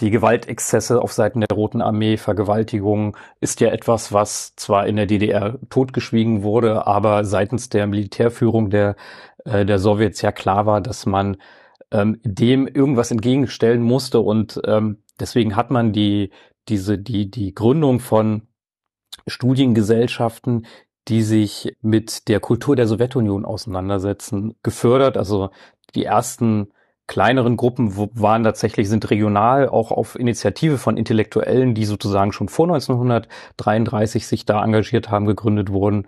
die Gewaltexzesse auf Seiten der Roten Armee, Vergewaltigung ist ja etwas, was zwar in der DDR totgeschwiegen wurde, aber seitens der Militärführung der, äh, der Sowjets ja klar war, dass man ähm, dem irgendwas entgegenstellen musste und ähm, deswegen hat man die, diese, die, die Gründung von Studiengesellschaften, die sich mit der Kultur der Sowjetunion auseinandersetzen, gefördert. Also die ersten kleineren Gruppen waren tatsächlich, sind regional auch auf Initiative von Intellektuellen, die sozusagen schon vor 1933 sich da engagiert haben, gegründet wurden.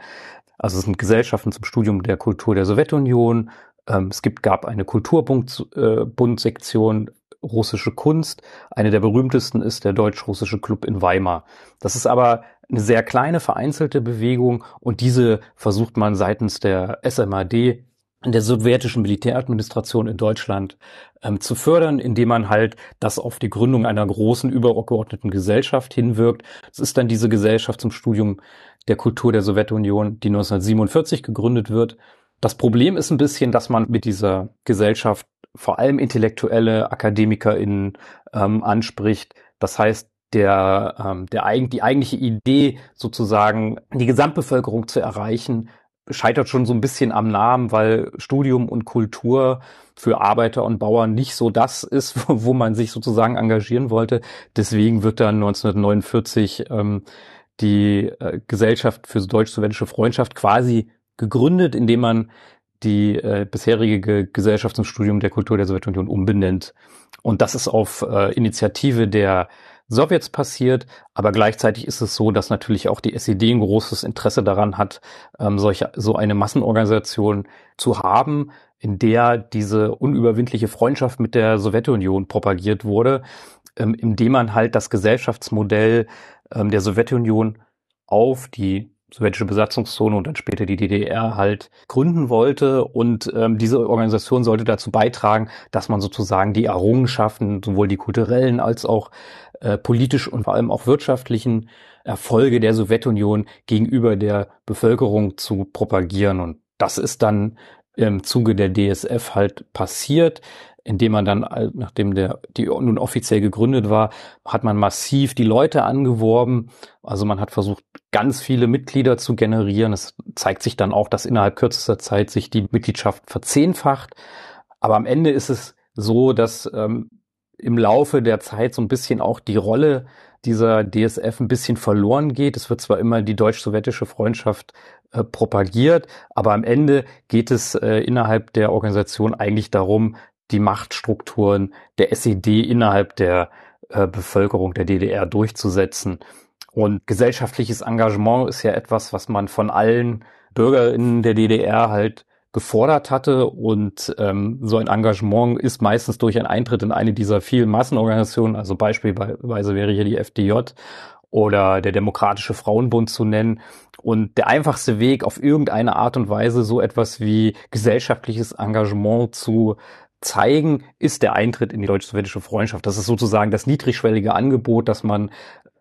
Also es sind Gesellschaften zum Studium der Kultur der Sowjetunion. Ähm, es gibt, gab eine Kulturbundsektion äh, russische Kunst. Eine der berühmtesten ist der Deutsch-Russische Club in Weimar. Das ist aber eine sehr kleine, vereinzelte Bewegung und diese versucht man seitens der SMAD der sowjetischen Militäradministration in Deutschland ähm, zu fördern, indem man halt das auf die Gründung einer großen übergeordneten Gesellschaft hinwirkt. Es ist dann diese Gesellschaft zum Studium der Kultur der Sowjetunion, die 1947 gegründet wird. Das Problem ist ein bisschen, dass man mit dieser Gesellschaft vor allem intellektuelle AkademikerInnen ähm, anspricht. Das heißt, der, ähm, der, die eigentliche Idee, sozusagen die Gesamtbevölkerung zu erreichen, scheitert schon so ein bisschen am Namen, weil Studium und Kultur für Arbeiter und Bauern nicht so das ist, wo man sich sozusagen engagieren wollte. Deswegen wird dann 1949 ähm, die äh, Gesellschaft für deutsch-sowjetische Freundschaft quasi gegründet, indem man die äh, bisherige Gesellschaft zum Studium der Kultur der Sowjetunion umbenennt. Und das ist auf äh, Initiative der Sowjets passiert, aber gleichzeitig ist es so, dass natürlich auch die SED ein großes Interesse daran hat, ähm, solche, so eine Massenorganisation zu haben, in der diese unüberwindliche Freundschaft mit der Sowjetunion propagiert wurde, ähm, indem man halt das Gesellschaftsmodell ähm, der Sowjetunion auf die sowjetische Besatzungszone und dann später die DDR halt gründen wollte. Und ähm, diese Organisation sollte dazu beitragen, dass man sozusagen die Errungenschaften, sowohl die kulturellen als auch äh, politisch und vor allem auch wirtschaftlichen Erfolge der Sowjetunion gegenüber der Bevölkerung zu propagieren. Und das ist dann im Zuge der DSF halt passiert indem man dann, äh, nachdem der, die nun offiziell gegründet war, hat man massiv die Leute angeworben. Also man hat versucht, ganz viele Mitglieder zu generieren. Es zeigt sich dann auch, dass innerhalb kürzester Zeit sich die Mitgliedschaft verzehnfacht. Aber am Ende ist es so, dass ähm, im Laufe der Zeit so ein bisschen auch die Rolle dieser DSF ein bisschen verloren geht. Es wird zwar immer die deutsch-sowjetische Freundschaft äh, propagiert, aber am Ende geht es äh, innerhalb der Organisation eigentlich darum, die Machtstrukturen der SED innerhalb der äh, Bevölkerung der DDR durchzusetzen. Und gesellschaftliches Engagement ist ja etwas, was man von allen BürgerInnen der DDR halt gefordert hatte. Und ähm, so ein Engagement ist meistens durch einen Eintritt in eine dieser vielen Massenorganisationen, also beispielsweise wäre hier die FDJ oder der Demokratische Frauenbund zu nennen. Und der einfachste Weg, auf irgendeine Art und Weise so etwas wie gesellschaftliches Engagement zu zeigen, ist der Eintritt in die deutsch-sowjetische Freundschaft. Das ist sozusagen das niedrigschwellige Angebot, das man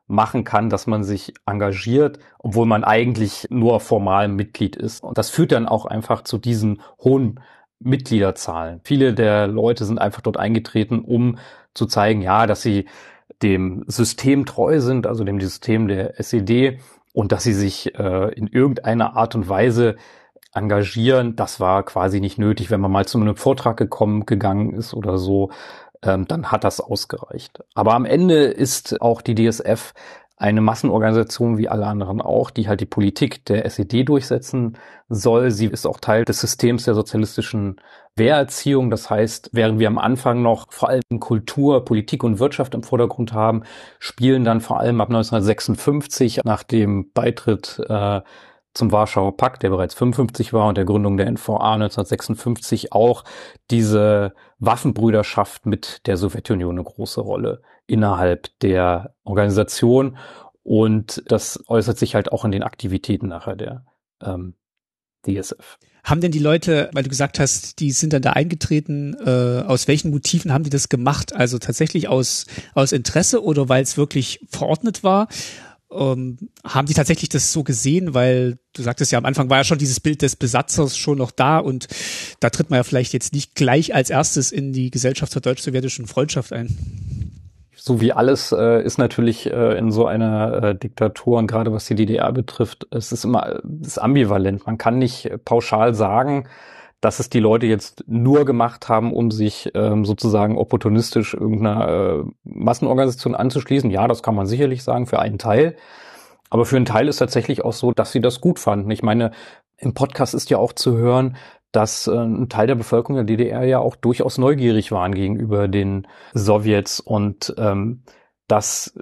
machen kann, dass man sich engagiert, obwohl man eigentlich nur formal Mitglied ist. Und das führt dann auch einfach zu diesen hohen Mitgliederzahlen. Viele der Leute sind einfach dort eingetreten, um zu zeigen, ja, dass sie dem System treu sind, also dem System der SED und dass sie sich äh, in irgendeiner Art und Weise engagieren. Das war quasi nicht nötig, wenn man mal zu einem Vortrag gekommen, gegangen ist oder so, ähm, dann hat das ausgereicht. Aber am Ende ist auch die DSF eine Massenorganisation wie alle anderen auch, die halt die Politik der SED durchsetzen soll. Sie ist auch Teil des Systems der sozialistischen Wehrerziehung. Das heißt, während wir am Anfang noch vor allem Kultur, Politik und Wirtschaft im Vordergrund haben, spielen dann vor allem ab 1956 nach dem Beitritt äh, zum Warschauer Pakt, der bereits 55 war und der Gründung der NVA 1956 auch diese Waffenbrüderschaft mit der Sowjetunion eine große Rolle innerhalb der Organisation und das äußert sich halt auch in den Aktivitäten nachher der ähm, DSF. Haben denn die Leute, weil du gesagt hast, die sind dann da eingetreten, äh, aus welchen Motiven haben die das gemacht? Also tatsächlich aus, aus Interesse oder weil es wirklich verordnet war? Ähm, haben die tatsächlich das so gesehen, weil du sagtest ja, am Anfang war ja schon dieses Bild des Besatzers schon noch da und da tritt man ja vielleicht jetzt nicht gleich als erstes in die Gesellschaft zur deutsch-sowjetischen Freundschaft ein. So wie alles äh, ist natürlich äh, in so einer äh, Diktatur und gerade was die DDR betrifft, es ist immer es ist ambivalent. Man kann nicht pauschal sagen, dass es die Leute jetzt nur gemacht haben, um sich ähm, sozusagen opportunistisch irgendeiner äh, Massenorganisation anzuschließen. Ja, das kann man sicherlich sagen für einen Teil. Aber für einen Teil ist tatsächlich auch so, dass sie das gut fanden. Ich meine, im Podcast ist ja auch zu hören, dass äh, ein Teil der Bevölkerung der DDR ja auch durchaus neugierig waren gegenüber den Sowjets und ähm, das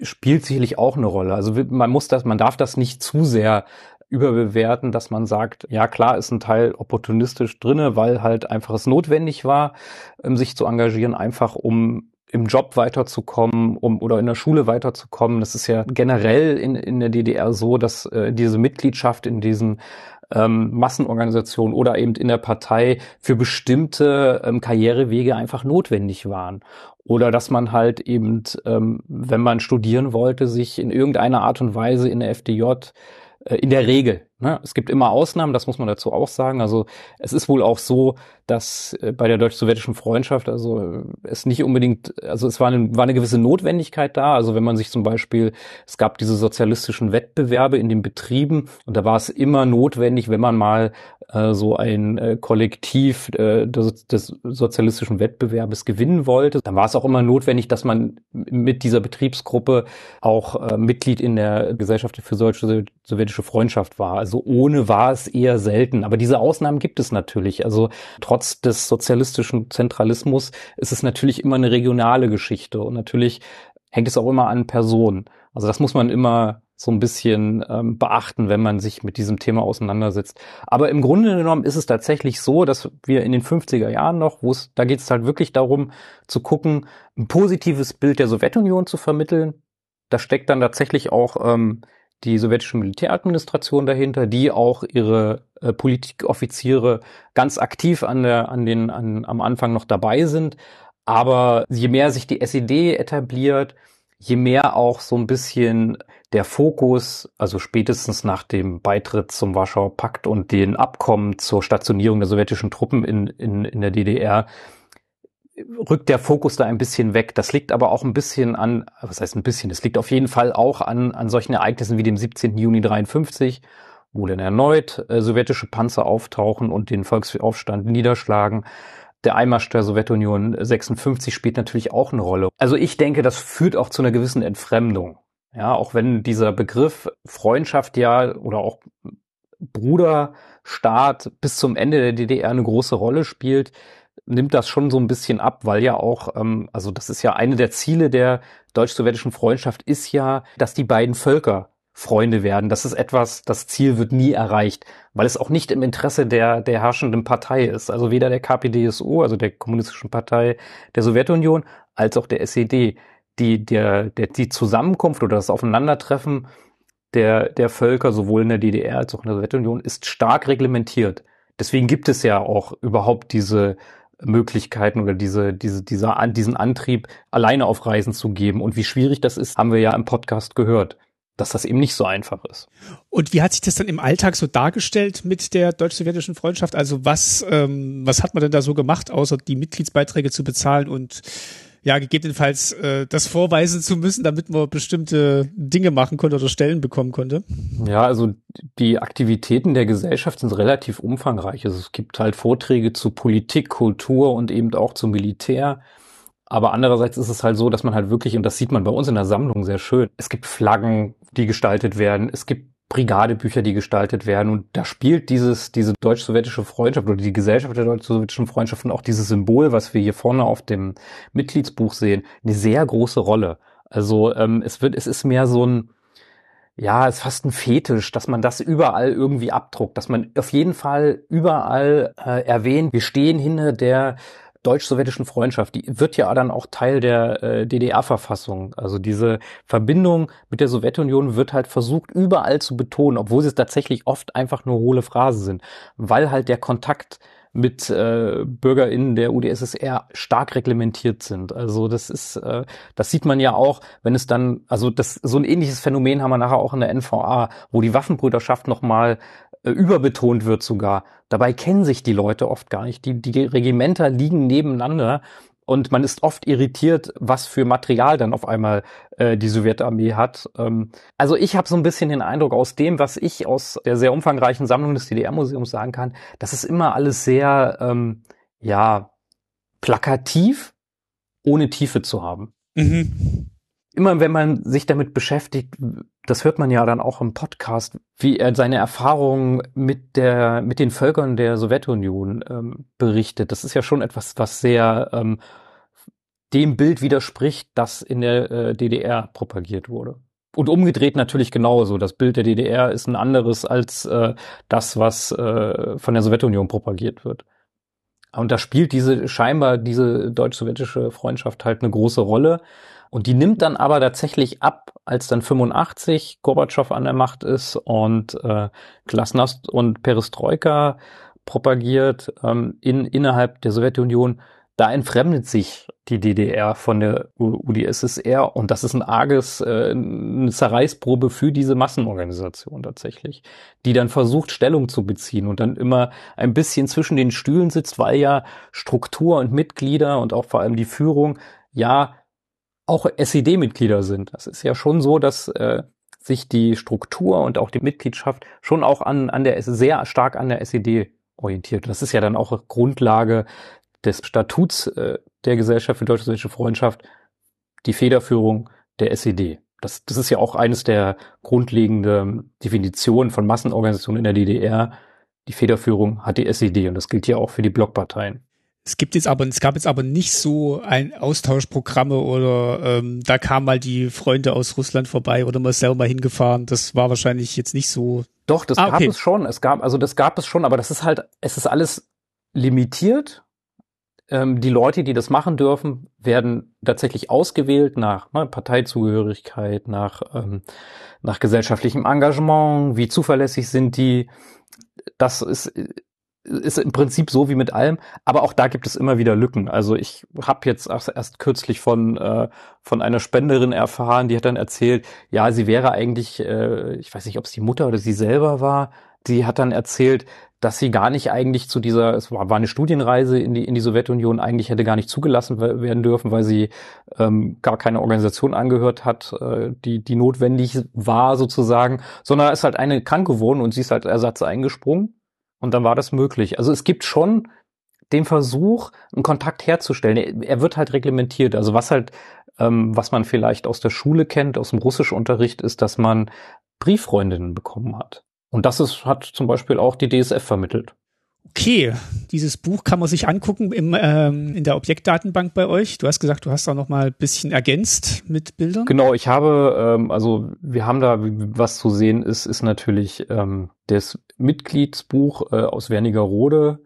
spielt sicherlich auch eine Rolle. Also man muss das, man darf das nicht zu sehr überbewerten, dass man sagt, ja klar ist ein Teil opportunistisch drinne, weil halt einfach es notwendig war, ähm, sich zu engagieren, einfach um im Job weiterzukommen, um oder in der Schule weiterzukommen. Das ist ja generell in, in der DDR so, dass äh, diese Mitgliedschaft in diesen ähm, Massenorganisationen oder eben in der Partei für bestimmte ähm, Karrierewege einfach notwendig waren. Oder dass man halt eben, ähm, wenn man studieren wollte, sich in irgendeiner Art und Weise in der FDJ in der Regel. Ne? Es gibt immer Ausnahmen, das muss man dazu auch sagen. Also es ist wohl auch so, dass äh, bei der deutsch-sowjetischen Freundschaft also äh, es nicht unbedingt, also es war eine, war eine gewisse Notwendigkeit da. Also wenn man sich zum Beispiel, es gab diese sozialistischen Wettbewerbe in den Betrieben und da war es immer notwendig, wenn man mal äh, so ein äh, Kollektiv äh, des, des sozialistischen Wettbewerbes gewinnen wollte, dann war es auch immer notwendig, dass man mit dieser Betriebsgruppe auch äh, Mitglied in der Gesellschaft für deutsch-sowjetische Freundschaft war. Also ohne war es eher selten. Aber diese Ausnahmen gibt es natürlich. Also trotz des sozialistischen Zentralismus ist es natürlich immer eine regionale Geschichte und natürlich hängt es auch immer an Personen. Also das muss man immer so ein bisschen ähm, beachten, wenn man sich mit diesem Thema auseinandersetzt. Aber im Grunde genommen ist es tatsächlich so, dass wir in den 50er Jahren noch, wo es, da geht es halt wirklich darum, zu gucken, ein positives Bild der Sowjetunion zu vermitteln. Da steckt dann tatsächlich auch ähm, die sowjetische Militäradministration dahinter, die auch ihre äh, Politikoffiziere ganz aktiv an der, an den, an, am Anfang noch dabei sind. Aber je mehr sich die SED etabliert, je mehr auch so ein bisschen der Fokus, also spätestens nach dem Beitritt zum Warschauer Pakt und den Abkommen zur Stationierung der sowjetischen Truppen in, in, in der DDR, rückt der Fokus da ein bisschen weg. Das liegt aber auch ein bisschen an, was heißt ein bisschen, es liegt auf jeden Fall auch an, an solchen Ereignissen wie dem 17. Juni 53, wo dann erneut äh, sowjetische Panzer auftauchen und den Volksaufstand niederschlagen der Einmarsch der Sowjetunion 56 spielt natürlich auch eine Rolle. Also ich denke, das führt auch zu einer gewissen Entfremdung. Ja, auch wenn dieser Begriff Freundschaft ja oder auch Bruderstaat bis zum Ende der DDR eine große Rolle spielt, nimmt das schon so ein bisschen ab, weil ja auch, ähm, also das ist ja eine der Ziele der deutsch-sowjetischen Freundschaft, ist ja, dass die beiden Völker Freunde werden. Das ist etwas, das Ziel wird nie erreicht, weil es auch nicht im Interesse der, der herrschenden Partei ist. Also weder der KPDSU, also der Kommunistischen Partei der Sowjetunion, als auch der SED. Die, der, der, die Zusammenkunft oder das Aufeinandertreffen der, der Völker, sowohl in der DDR als auch in der Sowjetunion, ist stark reglementiert. Deswegen gibt es ja auch überhaupt diese Möglichkeiten oder diese, diese, dieser, diesen Antrieb, alleine auf Reisen zu geben. Und wie schwierig das ist, haben wir ja im Podcast gehört dass das eben nicht so einfach ist. Und wie hat sich das dann im Alltag so dargestellt mit der deutsch-sowjetischen Freundschaft? Also was, ähm, was hat man denn da so gemacht, außer die Mitgliedsbeiträge zu bezahlen und ja, gegebenenfalls äh, das vorweisen zu müssen, damit man bestimmte Dinge machen konnte oder Stellen bekommen konnte? Ja, also die Aktivitäten der Gesellschaft sind relativ umfangreich. Also es gibt halt Vorträge zu Politik, Kultur und eben auch zum Militär. Aber andererseits ist es halt so, dass man halt wirklich, und das sieht man bei uns in der Sammlung sehr schön, es gibt Flaggen, die gestaltet werden, es gibt Brigadebücher, die gestaltet werden. Und da spielt dieses, diese deutsch-sowjetische Freundschaft oder die Gesellschaft der deutsch-sowjetischen Freundschaft und auch dieses Symbol, was wir hier vorne auf dem Mitgliedsbuch sehen, eine sehr große Rolle. Also ähm, es wird, es ist mehr so ein, ja, es ist fast ein Fetisch, dass man das überall irgendwie abdruckt, dass man auf jeden Fall überall äh, erwähnt, wir stehen hinter der deutsch-sowjetischen Freundschaft, die wird ja dann auch Teil der äh, DDR-Verfassung. Also diese Verbindung mit der Sowjetunion wird halt versucht überall zu betonen, obwohl sie tatsächlich oft einfach nur hohle Phrasen sind, weil halt der Kontakt mit äh, BürgerInnen der UdSSR stark reglementiert sind. Also das ist, äh, das sieht man ja auch, wenn es dann, also das so ein ähnliches Phänomen haben wir nachher auch in der NVA, wo die Waffenbrüderschaft nochmal überbetont wird sogar. Dabei kennen sich die Leute oft gar nicht. Die, die Regimenter liegen nebeneinander und man ist oft irritiert, was für Material dann auf einmal äh, die Sowjetarmee hat. Ähm, also ich habe so ein bisschen den Eindruck aus dem, was ich aus der sehr umfangreichen Sammlung des DDR-Museums sagen kann, das ist immer alles sehr, ähm, ja, plakativ, ohne Tiefe zu haben. Mhm. Immer wenn man sich damit beschäftigt, das hört man ja dann auch im Podcast, wie er seine Erfahrungen mit der, mit den Völkern der Sowjetunion ähm, berichtet. Das ist ja schon etwas, was sehr ähm, dem Bild widerspricht, das in der äh, DDR propagiert wurde. Und umgedreht natürlich genauso. Das Bild der DDR ist ein anderes als äh, das, was äh, von der Sowjetunion propagiert wird. Und da spielt diese scheinbar diese deutsch-sowjetische Freundschaft halt eine große Rolle. Und die nimmt dann aber tatsächlich ab, als dann 85 Gorbatschow an der Macht ist und äh, Glasnost und Perestroika propagiert ähm, in, innerhalb der Sowjetunion. Da entfremdet sich die DDR von der UdSSR und das ist ein arges, äh, eine Zerreißprobe für diese Massenorganisation tatsächlich, die dann versucht, Stellung zu beziehen und dann immer ein bisschen zwischen den Stühlen sitzt, weil ja Struktur und Mitglieder und auch vor allem die Führung ja auch SED-Mitglieder sind. Das ist ja schon so, dass äh, sich die Struktur und auch die Mitgliedschaft schon auch an, an der sehr stark an der SED orientiert. Das ist ja dann auch Grundlage des Statuts äh, der Gesellschaft für deutsch-sowjetische Freundschaft, die Federführung der SED. Das, das ist ja auch eines der grundlegenden Definitionen von Massenorganisationen in der DDR. Die Federführung hat die SED und das gilt ja auch für die Blockparteien. Es gibt jetzt aber, es gab jetzt aber nicht so ein Austauschprogramme oder ähm, da kamen mal die Freunde aus Russland vorbei oder man ist selber mal hingefahren. Das war wahrscheinlich jetzt nicht so. Doch, das ah, gab okay. es schon. Es gab, also das gab es schon, aber das ist halt, es ist alles limitiert. Ähm, die Leute, die das machen dürfen, werden tatsächlich ausgewählt nach ne, Parteizugehörigkeit, nach, ähm, nach gesellschaftlichem Engagement, wie zuverlässig sind die. Das ist ist im Prinzip so wie mit allem, aber auch da gibt es immer wieder Lücken. Also ich habe jetzt erst kürzlich von äh, von einer Spenderin erfahren, die hat dann erzählt, ja, sie wäre eigentlich, äh, ich weiß nicht, ob es die Mutter oder sie selber war, die hat dann erzählt, dass sie gar nicht eigentlich zu dieser, es war, war eine Studienreise in die, in die Sowjetunion, eigentlich hätte gar nicht zugelassen werden dürfen, weil sie ähm, gar keine Organisation angehört hat, äh, die, die notwendig war sozusagen, sondern ist halt eine krank geworden und sie ist halt Ersatz eingesprungen und dann war das möglich. Also es gibt schon den Versuch, einen Kontakt herzustellen. Er wird halt reglementiert. Also was halt, ähm, was man vielleicht aus der Schule kennt, aus dem Russischunterricht, ist, dass man Brieffreundinnen bekommen hat. Und das ist, hat zum Beispiel auch die DSF vermittelt. Okay, dieses Buch kann man sich angucken im, ähm, in der Objektdatenbank bei euch. Du hast gesagt, du hast da noch mal ein bisschen ergänzt mit Bildern. Genau, ich habe, ähm, also wir haben da, was zu sehen ist, ist natürlich ähm, das Mitgliedsbuch äh, aus Wernigerode.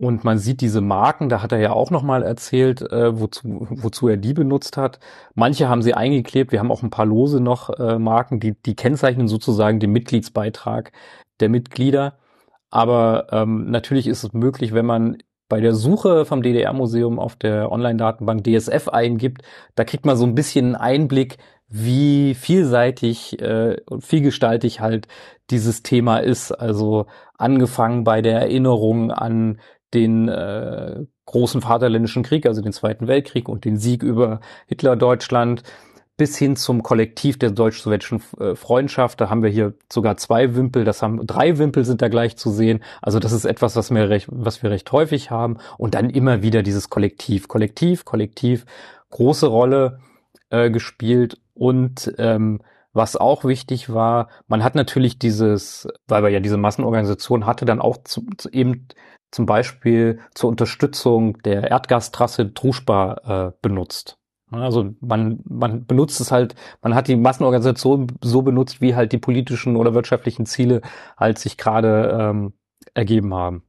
Und man sieht diese Marken, da hat er ja auch noch mal erzählt, äh, wozu, wozu er die benutzt hat. Manche haben sie eingeklebt, wir haben auch ein paar lose noch äh, Marken, die, die kennzeichnen sozusagen den Mitgliedsbeitrag der Mitglieder. Aber ähm, natürlich ist es möglich, wenn man bei der Suche vom DDR-Museum auf der Online-Datenbank DSF eingibt, da kriegt man so ein bisschen Einblick, wie vielseitig äh, und vielgestaltig halt dieses Thema ist. Also angefangen bei der Erinnerung an den äh, großen Vaterländischen Krieg, also den Zweiten Weltkrieg und den Sieg über Hitler-Deutschland, bis hin zum Kollektiv der deutsch-sowjetischen äh, Freundschaft. Da haben wir hier sogar zwei Wimpel, das haben drei Wimpel sind da gleich zu sehen. Also das ist etwas, was wir recht, was wir recht häufig haben. Und dann immer wieder dieses Kollektiv, Kollektiv, Kollektiv, große Rolle äh, gespielt. Und ähm, was auch wichtig war, man hat natürlich dieses, weil wir ja diese Massenorganisation hatte, dann auch zu, zu eben zum Beispiel zur Unterstützung der Erdgastrasse Druschba äh, benutzt. Also man, man benutzt es halt, man hat die Massenorganisation so benutzt, wie halt die politischen oder wirtschaftlichen Ziele halt sich gerade ähm, ergeben haben.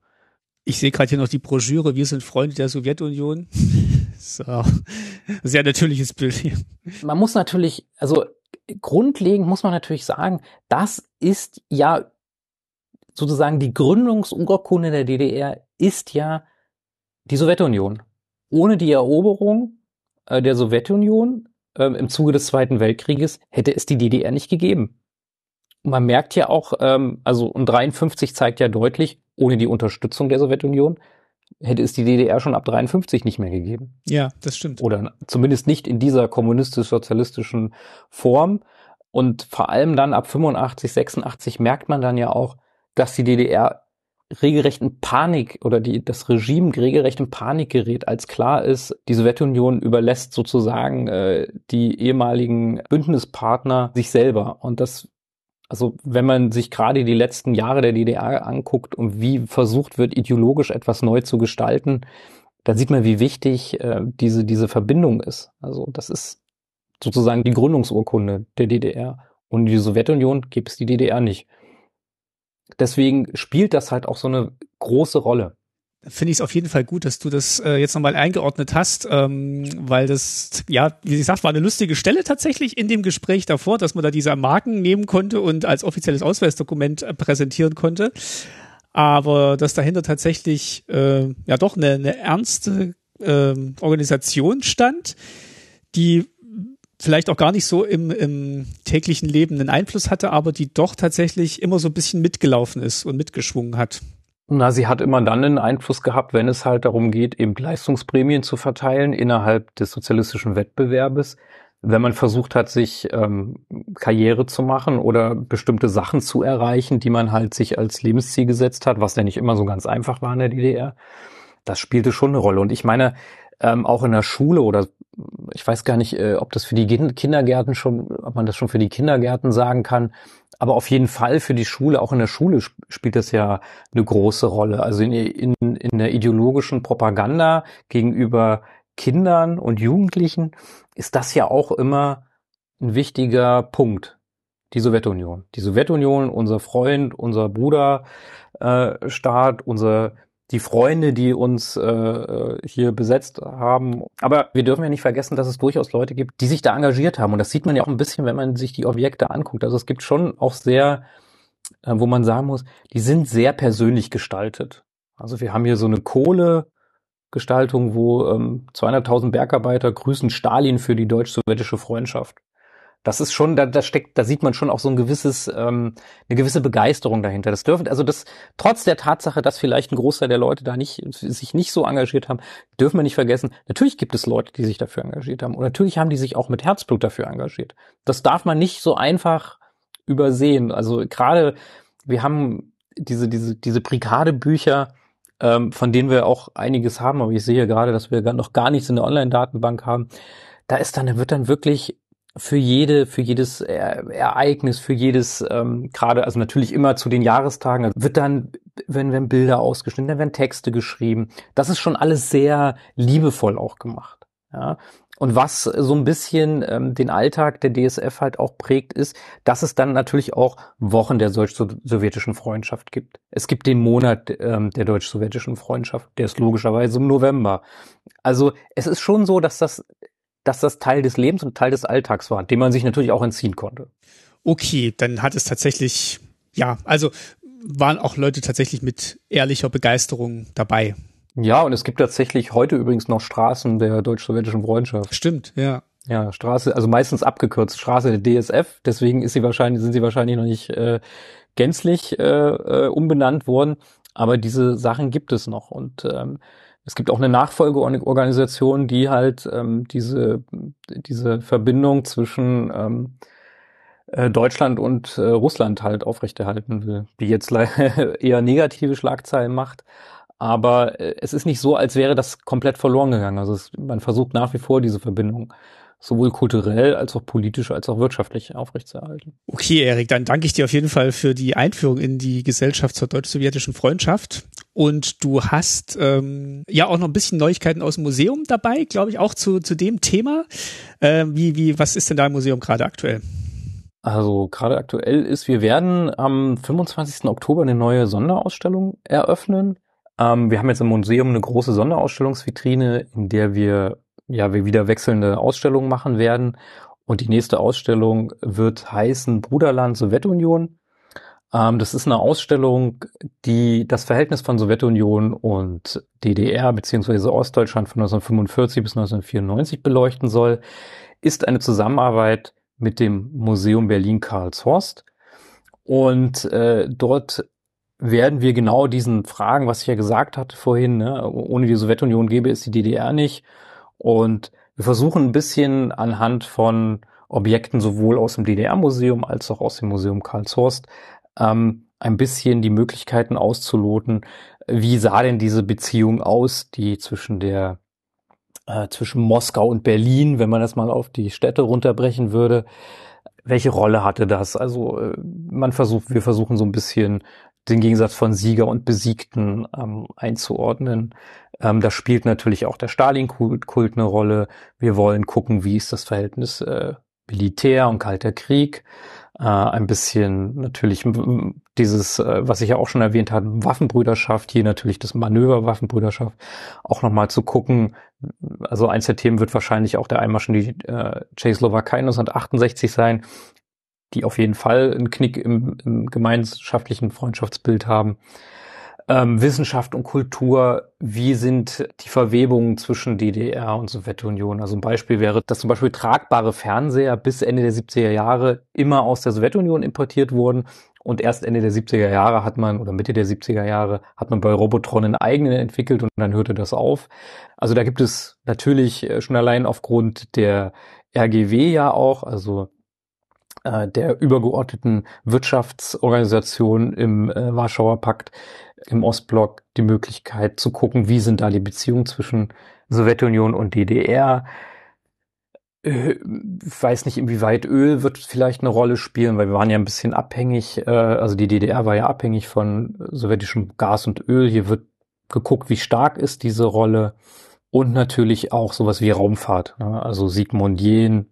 Ich sehe gerade hier noch die Broschüre, wir sind Freunde der Sowjetunion. so. Sehr natürliches Bild hier. Man muss natürlich, also grundlegend muss man natürlich sagen, das ist ja sozusagen die Gründungsurkunde der DDR ist ja die Sowjetunion. Ohne die Eroberung der Sowjetunion äh, im Zuge des Zweiten Weltkrieges hätte es die DDR nicht gegeben. Man merkt ja auch, ähm, also und 53 zeigt ja deutlich, ohne die Unterstützung der Sowjetunion hätte es die DDR schon ab 53 nicht mehr gegeben. Ja, das stimmt. Oder zumindest nicht in dieser kommunistisch-sozialistischen Form. Und vor allem dann ab 85, 86 merkt man dann ja auch, dass die DDR regelrecht in Panik oder die, das Regime regelrecht in Panik gerät, als klar ist, die Sowjetunion überlässt sozusagen äh, die ehemaligen Bündnispartner sich selber. Und das, also wenn man sich gerade die letzten Jahre der DDR anguckt und wie versucht wird, ideologisch etwas neu zu gestalten, dann sieht man, wie wichtig äh, diese, diese Verbindung ist. Also das ist sozusagen die Gründungsurkunde der DDR. Und die Sowjetunion gibt es die DDR nicht deswegen spielt das halt auch so eine große Rolle. Finde ich es auf jeden Fall gut, dass du das äh, jetzt nochmal eingeordnet hast, ähm, weil das, ja, wie gesagt, war eine lustige Stelle tatsächlich in dem Gespräch davor, dass man da diese Marken nehmen konnte und als offizielles Ausweisdokument äh, präsentieren konnte. Aber dass dahinter tatsächlich äh, ja doch eine, eine ernste äh, Organisation stand, die vielleicht auch gar nicht so im, im täglichen Leben einen Einfluss hatte, aber die doch tatsächlich immer so ein bisschen mitgelaufen ist und mitgeschwungen hat. Na, sie hat immer dann einen Einfluss gehabt, wenn es halt darum geht, eben Leistungsprämien zu verteilen innerhalb des sozialistischen Wettbewerbes. Wenn man versucht hat, sich ähm, Karriere zu machen oder bestimmte Sachen zu erreichen, die man halt sich als Lebensziel gesetzt hat, was ja nicht immer so ganz einfach war in der DDR, das spielte schon eine Rolle. Und ich meine, ähm, auch in der Schule oder ich weiß gar nicht, äh, ob das für die Kindergärten schon, ob man das schon für die Kindergärten sagen kann, aber auf jeden Fall für die Schule, auch in der Schule sp spielt das ja eine große Rolle. Also in, in, in der ideologischen Propaganda gegenüber Kindern und Jugendlichen ist das ja auch immer ein wichtiger Punkt. Die Sowjetunion. Die Sowjetunion, unser Freund, unser Bruderstaat, äh, unser die Freunde, die uns äh, hier besetzt haben. Aber wir dürfen ja nicht vergessen, dass es durchaus Leute gibt, die sich da engagiert haben. Und das sieht man ja auch ein bisschen, wenn man sich die Objekte anguckt. Also es gibt schon auch sehr, äh, wo man sagen muss, die sind sehr persönlich gestaltet. Also wir haben hier so eine Kohlegestaltung, wo ähm, 200.000 Bergarbeiter grüßen Stalin für die deutsch-sowjetische Freundschaft das ist schon, da, da steckt, da sieht man schon auch so ein gewisses, ähm, eine gewisse Begeisterung dahinter. Das dürfen, also das, trotz der Tatsache, dass vielleicht ein Großteil der Leute da nicht, sich nicht so engagiert haben, dürfen wir nicht vergessen, natürlich gibt es Leute, die sich dafür engagiert haben. Und natürlich haben die sich auch mit Herzblut dafür engagiert. Das darf man nicht so einfach übersehen. Also gerade, wir haben diese, diese, diese Brigadebücher, ähm, von denen wir auch einiges haben, aber ich sehe gerade, dass wir noch gar nichts in der Online-Datenbank haben. Da ist dann, da wird dann wirklich für jede, für jedes Ereignis, für jedes, ähm, gerade, also natürlich immer zu den Jahrestagen, wird dann, wenn, wenn Bilder ausgeschnitten, dann werden Texte geschrieben. Das ist schon alles sehr liebevoll auch gemacht. Ja. Und was so ein bisschen ähm, den Alltag der DSF halt auch prägt, ist, dass es dann natürlich auch Wochen der deutsch-sowjetischen Freundschaft gibt. Es gibt den Monat ähm, der deutsch-sowjetischen Freundschaft, der ist logischerweise im November. Also es ist schon so, dass das dass das Teil des Lebens und Teil des Alltags war, dem man sich natürlich auch entziehen konnte. Okay, dann hat es tatsächlich, ja, also waren auch Leute tatsächlich mit ehrlicher Begeisterung dabei. Ja, und es gibt tatsächlich heute übrigens noch Straßen der deutsch-sowjetischen Freundschaft. Stimmt, ja. Ja, Straße, also meistens abgekürzt, Straße der DSF, deswegen ist sie wahrscheinlich, sind sie wahrscheinlich noch nicht äh, gänzlich äh, äh, umbenannt worden, aber diese Sachen gibt es noch und ähm, es gibt auch eine Nachfolgeorganisation, die halt ähm, diese, diese Verbindung zwischen ähm, äh, Deutschland und äh, Russland halt aufrechterhalten will, die jetzt eher negative Schlagzeilen macht. Aber äh, es ist nicht so, als wäre das komplett verloren gegangen. Also es, man versucht nach wie vor diese Verbindung sowohl kulturell als auch politisch als auch wirtschaftlich aufrechtzuerhalten. Okay, Erik, dann danke ich dir auf jeden Fall für die Einführung in die Gesellschaft zur deutsch-sowjetischen Freundschaft. Und du hast ähm, ja auch noch ein bisschen Neuigkeiten aus dem Museum dabei, glaube ich, auch zu, zu dem Thema. Äh, wie, wie, was ist denn da im Museum gerade aktuell? Also gerade aktuell ist, wir werden am 25. Oktober eine neue Sonderausstellung eröffnen. Ähm, wir haben jetzt im Museum eine große Sonderausstellungsvitrine, in der wir ja, wir wieder wechselnde Ausstellungen machen werden. Und die nächste Ausstellung wird heißen Bruderland Sowjetunion. Ähm, das ist eine Ausstellung, die das Verhältnis von Sowjetunion und DDR beziehungsweise Ostdeutschland von 1945 bis 1994 beleuchten soll. Ist eine Zusammenarbeit mit dem Museum Berlin Karlshorst. Und äh, dort werden wir genau diesen Fragen, was ich ja gesagt hatte vorhin, ne, ohne die Sowjetunion gäbe es die DDR nicht und wir versuchen ein bisschen anhand von Objekten sowohl aus dem DDR-Museum als auch aus dem Museum Karlshorst ähm, ein bisschen die Möglichkeiten auszuloten, wie sah denn diese Beziehung aus, die zwischen der äh, zwischen Moskau und Berlin, wenn man das mal auf die Städte runterbrechen würde. Welche Rolle hatte das? Also äh, man versucht, wir versuchen so ein bisschen den Gegensatz von Sieger und Besiegten ähm, einzuordnen. Ähm, da spielt natürlich auch der Stalin-Kult eine Rolle. Wir wollen gucken, wie ist das Verhältnis äh, Militär und Kalter Krieg äh, ein bisschen natürlich dieses, äh, was ich ja auch schon erwähnt habe, Waffenbrüderschaft, hier natürlich das Manöver Waffenbrüderschaft, auch nochmal zu gucken, also eins der Themen wird wahrscheinlich auch der Einmarsch in die äh, Tschechoslowakei 1968 sein, die auf jeden Fall einen Knick im, im gemeinschaftlichen Freundschaftsbild haben ähm, Wissenschaft und Kultur, wie sind die Verwebungen zwischen DDR und Sowjetunion? Also ein Beispiel wäre, dass zum Beispiel tragbare Fernseher bis Ende der 70er Jahre immer aus der Sowjetunion importiert wurden und erst Ende der 70er Jahre hat man, oder Mitte der 70er Jahre, hat man bei Robotron einen eigenen entwickelt und dann hörte das auf. Also da gibt es natürlich äh, schon allein aufgrund der RGW ja auch, also äh, der übergeordneten Wirtschaftsorganisation im äh, Warschauer Pakt, im Ostblock die Möglichkeit zu gucken, wie sind da die Beziehungen zwischen Sowjetunion und DDR. Äh, ich weiß nicht, inwieweit Öl wird vielleicht eine Rolle spielen, weil wir waren ja ein bisschen abhängig, äh, also die DDR war ja abhängig von sowjetischem Gas und Öl. Hier wird geguckt, wie stark ist diese Rolle und natürlich auch sowas wie Raumfahrt. Ne? Also Sigmund Jähn,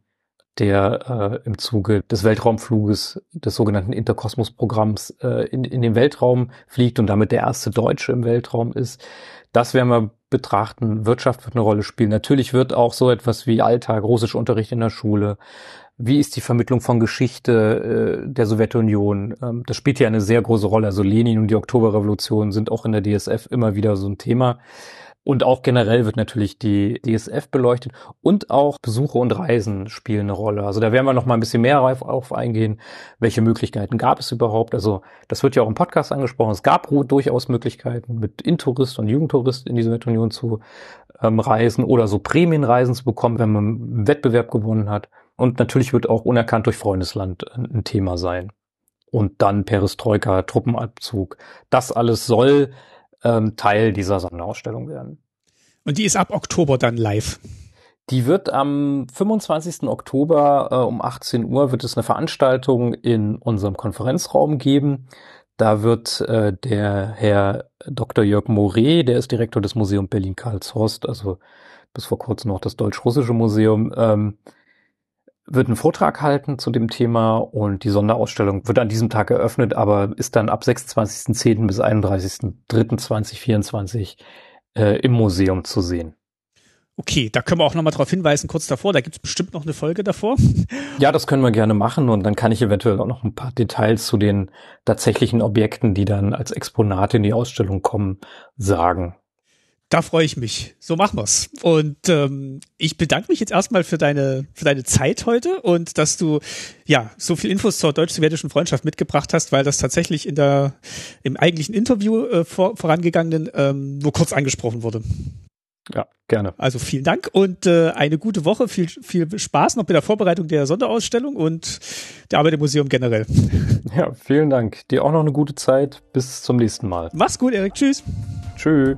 der äh, im Zuge des Weltraumfluges des sogenannten Interkosmos-Programms äh, in, in den Weltraum fliegt und damit der erste Deutsche im Weltraum ist. Das werden wir betrachten. Wirtschaft wird eine Rolle spielen. Natürlich wird auch so etwas wie Alltag, Russischunterricht in der Schule. Wie ist die Vermittlung von Geschichte äh, der Sowjetunion? Ähm, das spielt ja eine sehr große Rolle. Also Lenin und die Oktoberrevolution sind auch in der DSF immer wieder so ein Thema. Und auch generell wird natürlich die DSF beleuchtet und auch Besuche und Reisen spielen eine Rolle. Also da werden wir noch mal ein bisschen mehr auf eingehen. Welche Möglichkeiten gab es überhaupt? Also das wird ja auch im Podcast angesprochen. Es gab durchaus Möglichkeiten, mit Intourist und Jugendtourist in die Sowjetunion zu ähm, reisen oder so Prämienreisen zu bekommen, wenn man einen Wettbewerb gewonnen hat. Und natürlich wird auch unerkannt durch Freundesland ein Thema sein. Und dann Perestroika, Truppenabzug. Das alles soll ähm, Teil dieser Sonderausstellung werden. Und die ist ab Oktober dann live. Die wird am 25. Oktober äh, um 18 Uhr wird es eine Veranstaltung in unserem Konferenzraum geben. Da wird äh, der Herr Dr. Jörg Moret, der ist Direktor des Museums Berlin-Karlshorst, also bis vor kurzem noch das Deutsch-Russische Museum, ähm, wird einen Vortrag halten zu dem Thema und die Sonderausstellung wird an diesem Tag eröffnet, aber ist dann ab 26.10. bis 31.03.2024 äh, im Museum zu sehen. Okay, da können wir auch nochmal darauf hinweisen, kurz davor, da gibt es bestimmt noch eine Folge davor. Ja, das können wir gerne machen und dann kann ich eventuell auch noch ein paar Details zu den tatsächlichen Objekten, die dann als Exponate in die Ausstellung kommen, sagen. Da freue ich mich. So machen wir's. Und ähm, ich bedanke mich jetzt erstmal für deine für deine Zeit heute und dass du ja so viel Infos zur deutsch-sowjetischen Freundschaft mitgebracht hast, weil das tatsächlich in der im eigentlichen Interview äh, vor, vorangegangenen ähm, nur kurz angesprochen wurde. Ja, gerne. Also vielen Dank und äh, eine gute Woche. Viel, viel Spaß noch bei der Vorbereitung der Sonderausstellung und der Arbeit im Museum generell. Ja, vielen Dank. Dir auch noch eine gute Zeit. Bis zum nächsten Mal. Mach's gut, Erik. Tschüss. Tschüss.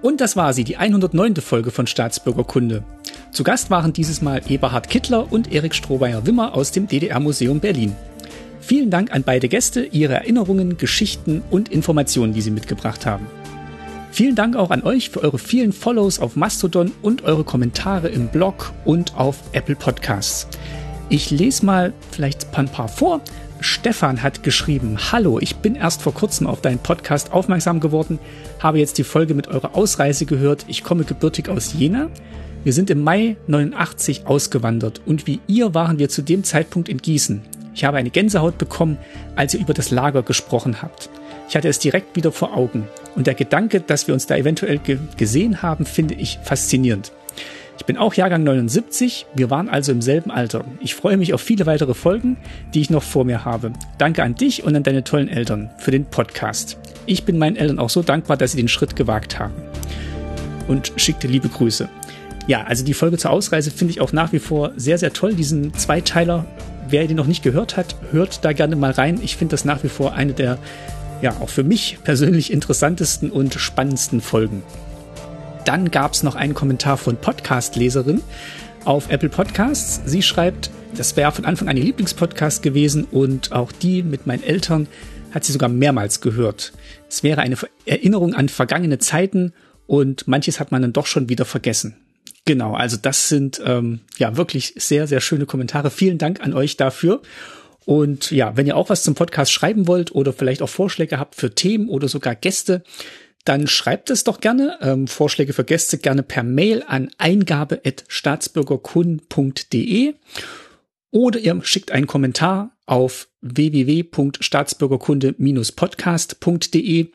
Und das war sie, die 109. Folge von Staatsbürgerkunde. Zu Gast waren dieses Mal Eberhard Kittler und Erik Strohmeier-Wimmer aus dem DDR-Museum Berlin. Vielen Dank an beide Gäste, ihre Erinnerungen, Geschichten und Informationen, die sie mitgebracht haben. Vielen Dank auch an euch für eure vielen Follows auf Mastodon und eure Kommentare im Blog und auf Apple Podcasts. Ich lese mal vielleicht ein paar vor. Stefan hat geschrieben, Hallo, ich bin erst vor kurzem auf deinen Podcast aufmerksam geworden, habe jetzt die Folge mit eurer Ausreise gehört. Ich komme gebürtig aus Jena. Wir sind im Mai 89 ausgewandert und wie ihr waren wir zu dem Zeitpunkt in Gießen. Ich habe eine Gänsehaut bekommen, als ihr über das Lager gesprochen habt. Ich hatte es direkt wieder vor Augen. Und der Gedanke, dass wir uns da eventuell ge gesehen haben, finde ich faszinierend. Ich bin auch Jahrgang 79, wir waren also im selben Alter. Ich freue mich auf viele weitere Folgen, die ich noch vor mir habe. Danke an dich und an deine tollen Eltern für den Podcast. Ich bin meinen Eltern auch so dankbar, dass sie den Schritt gewagt haben. Und schickte liebe Grüße. Ja, also die Folge zur Ausreise finde ich auch nach wie vor sehr, sehr toll. Diesen Zweiteiler wer den noch nicht gehört hat, hört da gerne mal rein. Ich finde das nach wie vor eine der, ja, auch für mich persönlich interessantesten und spannendsten Folgen. Dann gab es noch einen Kommentar von Podcast-Leserin auf Apple Podcasts. Sie schreibt, das wäre von Anfang an ihr Lieblingspodcast gewesen und auch die mit meinen Eltern hat sie sogar mehrmals gehört. Es wäre eine Erinnerung an vergangene Zeiten und manches hat man dann doch schon wieder vergessen. Genau, also das sind ähm, ja wirklich sehr, sehr schöne Kommentare. Vielen Dank an euch dafür. Und ja, wenn ihr auch was zum Podcast schreiben wollt oder vielleicht auch Vorschläge habt für Themen oder sogar Gäste, dann schreibt es doch gerne. Ähm, Vorschläge für Gäste gerne per Mail an eingabe.staatsbürgerkun.de oder ihr schickt einen Kommentar auf www.staatsbürgerkunde-podcast.de.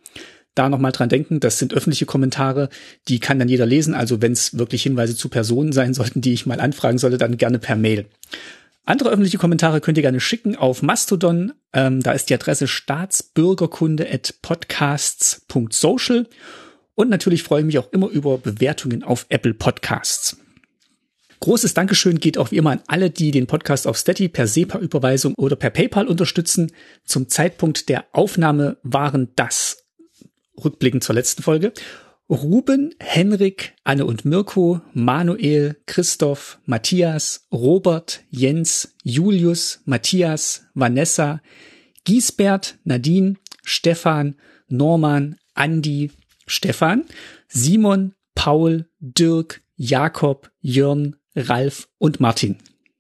Da nochmal dran denken, das sind öffentliche Kommentare, die kann dann jeder lesen. Also wenn es wirklich Hinweise zu Personen sein sollten, die ich mal anfragen sollte, dann gerne per Mail. Andere öffentliche Kommentare könnt ihr gerne schicken auf Mastodon. Ähm, da ist die Adresse staatsbürgerkunde.podcasts.social. Und natürlich freue ich mich auch immer über Bewertungen auf Apple Podcasts. Großes Dankeschön geht auch wie immer an alle, die den Podcast auf Steady per SEPA-Überweisung oder per PayPal unterstützen. Zum Zeitpunkt der Aufnahme waren das, rückblickend zur letzten Folge, Ruben, Henrik, Anne und Mirko, Manuel, Christoph, Matthias, Robert, Jens, Julius, Matthias, Vanessa, Giesbert, Nadine, Stefan, Norman, Andi, Stefan, Simon, Paul, Dirk, Jakob, Jörn, Ralf und Martin.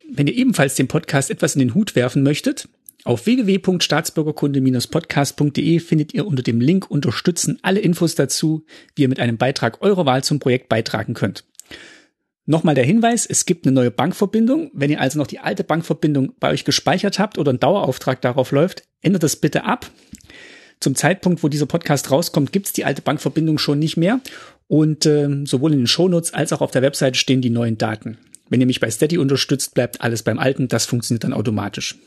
Wenn ihr ebenfalls dem Podcast etwas in den Hut werfen möchtet, auf www.staatsbürgerkunde-podcast.de findet ihr unter dem Link Unterstützen alle Infos dazu, wie ihr mit einem Beitrag eurer Wahl zum Projekt beitragen könnt. Nochmal der Hinweis, es gibt eine neue Bankverbindung. Wenn ihr also noch die alte Bankverbindung bei euch gespeichert habt oder ein Dauerauftrag darauf läuft, ändert das bitte ab. Zum Zeitpunkt, wo dieser Podcast rauskommt, gibt es die alte Bankverbindung schon nicht mehr. Und äh, sowohl in den Shownotes als auch auf der Webseite stehen die neuen Daten. Wenn ihr mich bei Steady unterstützt, bleibt alles beim Alten. Das funktioniert dann automatisch.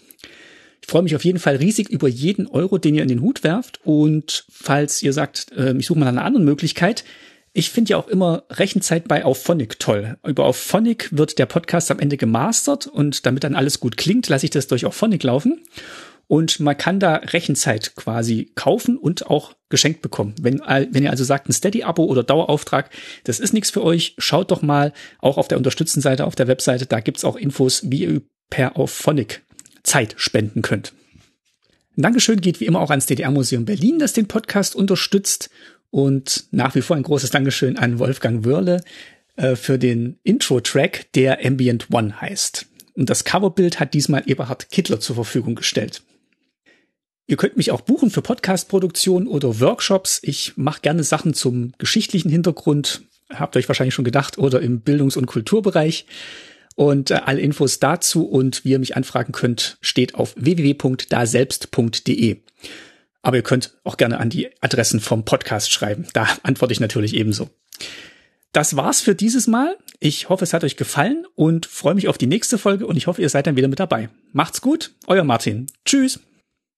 Ich freue mich auf jeden Fall riesig über jeden Euro, den ihr in den Hut werft. Und falls ihr sagt, äh, ich suche mal eine andere Möglichkeit, ich finde ja auch immer Rechenzeit bei Auphonic toll. Über Auphonic wird der Podcast am Ende gemastert und damit dann alles gut klingt, lasse ich das durch Auphonic laufen. Und man kann da Rechenzeit quasi kaufen und auch geschenkt bekommen. Wenn, wenn ihr also sagt, ein Steady-Abo oder Dauerauftrag, das ist nichts für euch, schaut doch mal auch auf der Unterstützenseite auf der Webseite, da gibt's auch Infos, wie ihr per Auphonic Zeit spenden könnt. Ein Dankeschön geht wie immer auch ans DDR-Museum Berlin, das den Podcast unterstützt. Und nach wie vor ein großes Dankeschön an Wolfgang Wörle äh, für den Intro-Track, der Ambient One heißt. Und das Coverbild hat diesmal Eberhard Kittler zur Verfügung gestellt. Ihr könnt mich auch buchen für Podcast-Produktion oder Workshops. Ich mache gerne Sachen zum geschichtlichen Hintergrund, habt euch wahrscheinlich schon gedacht, oder im Bildungs- und Kulturbereich. Und äh, alle Infos dazu und wie ihr mich anfragen könnt, steht auf www.daselbst.de. Aber ihr könnt auch gerne an die Adressen vom Podcast schreiben. Da antworte ich natürlich ebenso. Das war's für dieses Mal. Ich hoffe, es hat euch gefallen und freue mich auf die nächste Folge und ich hoffe, ihr seid dann wieder mit dabei. Macht's gut, euer Martin. Tschüss.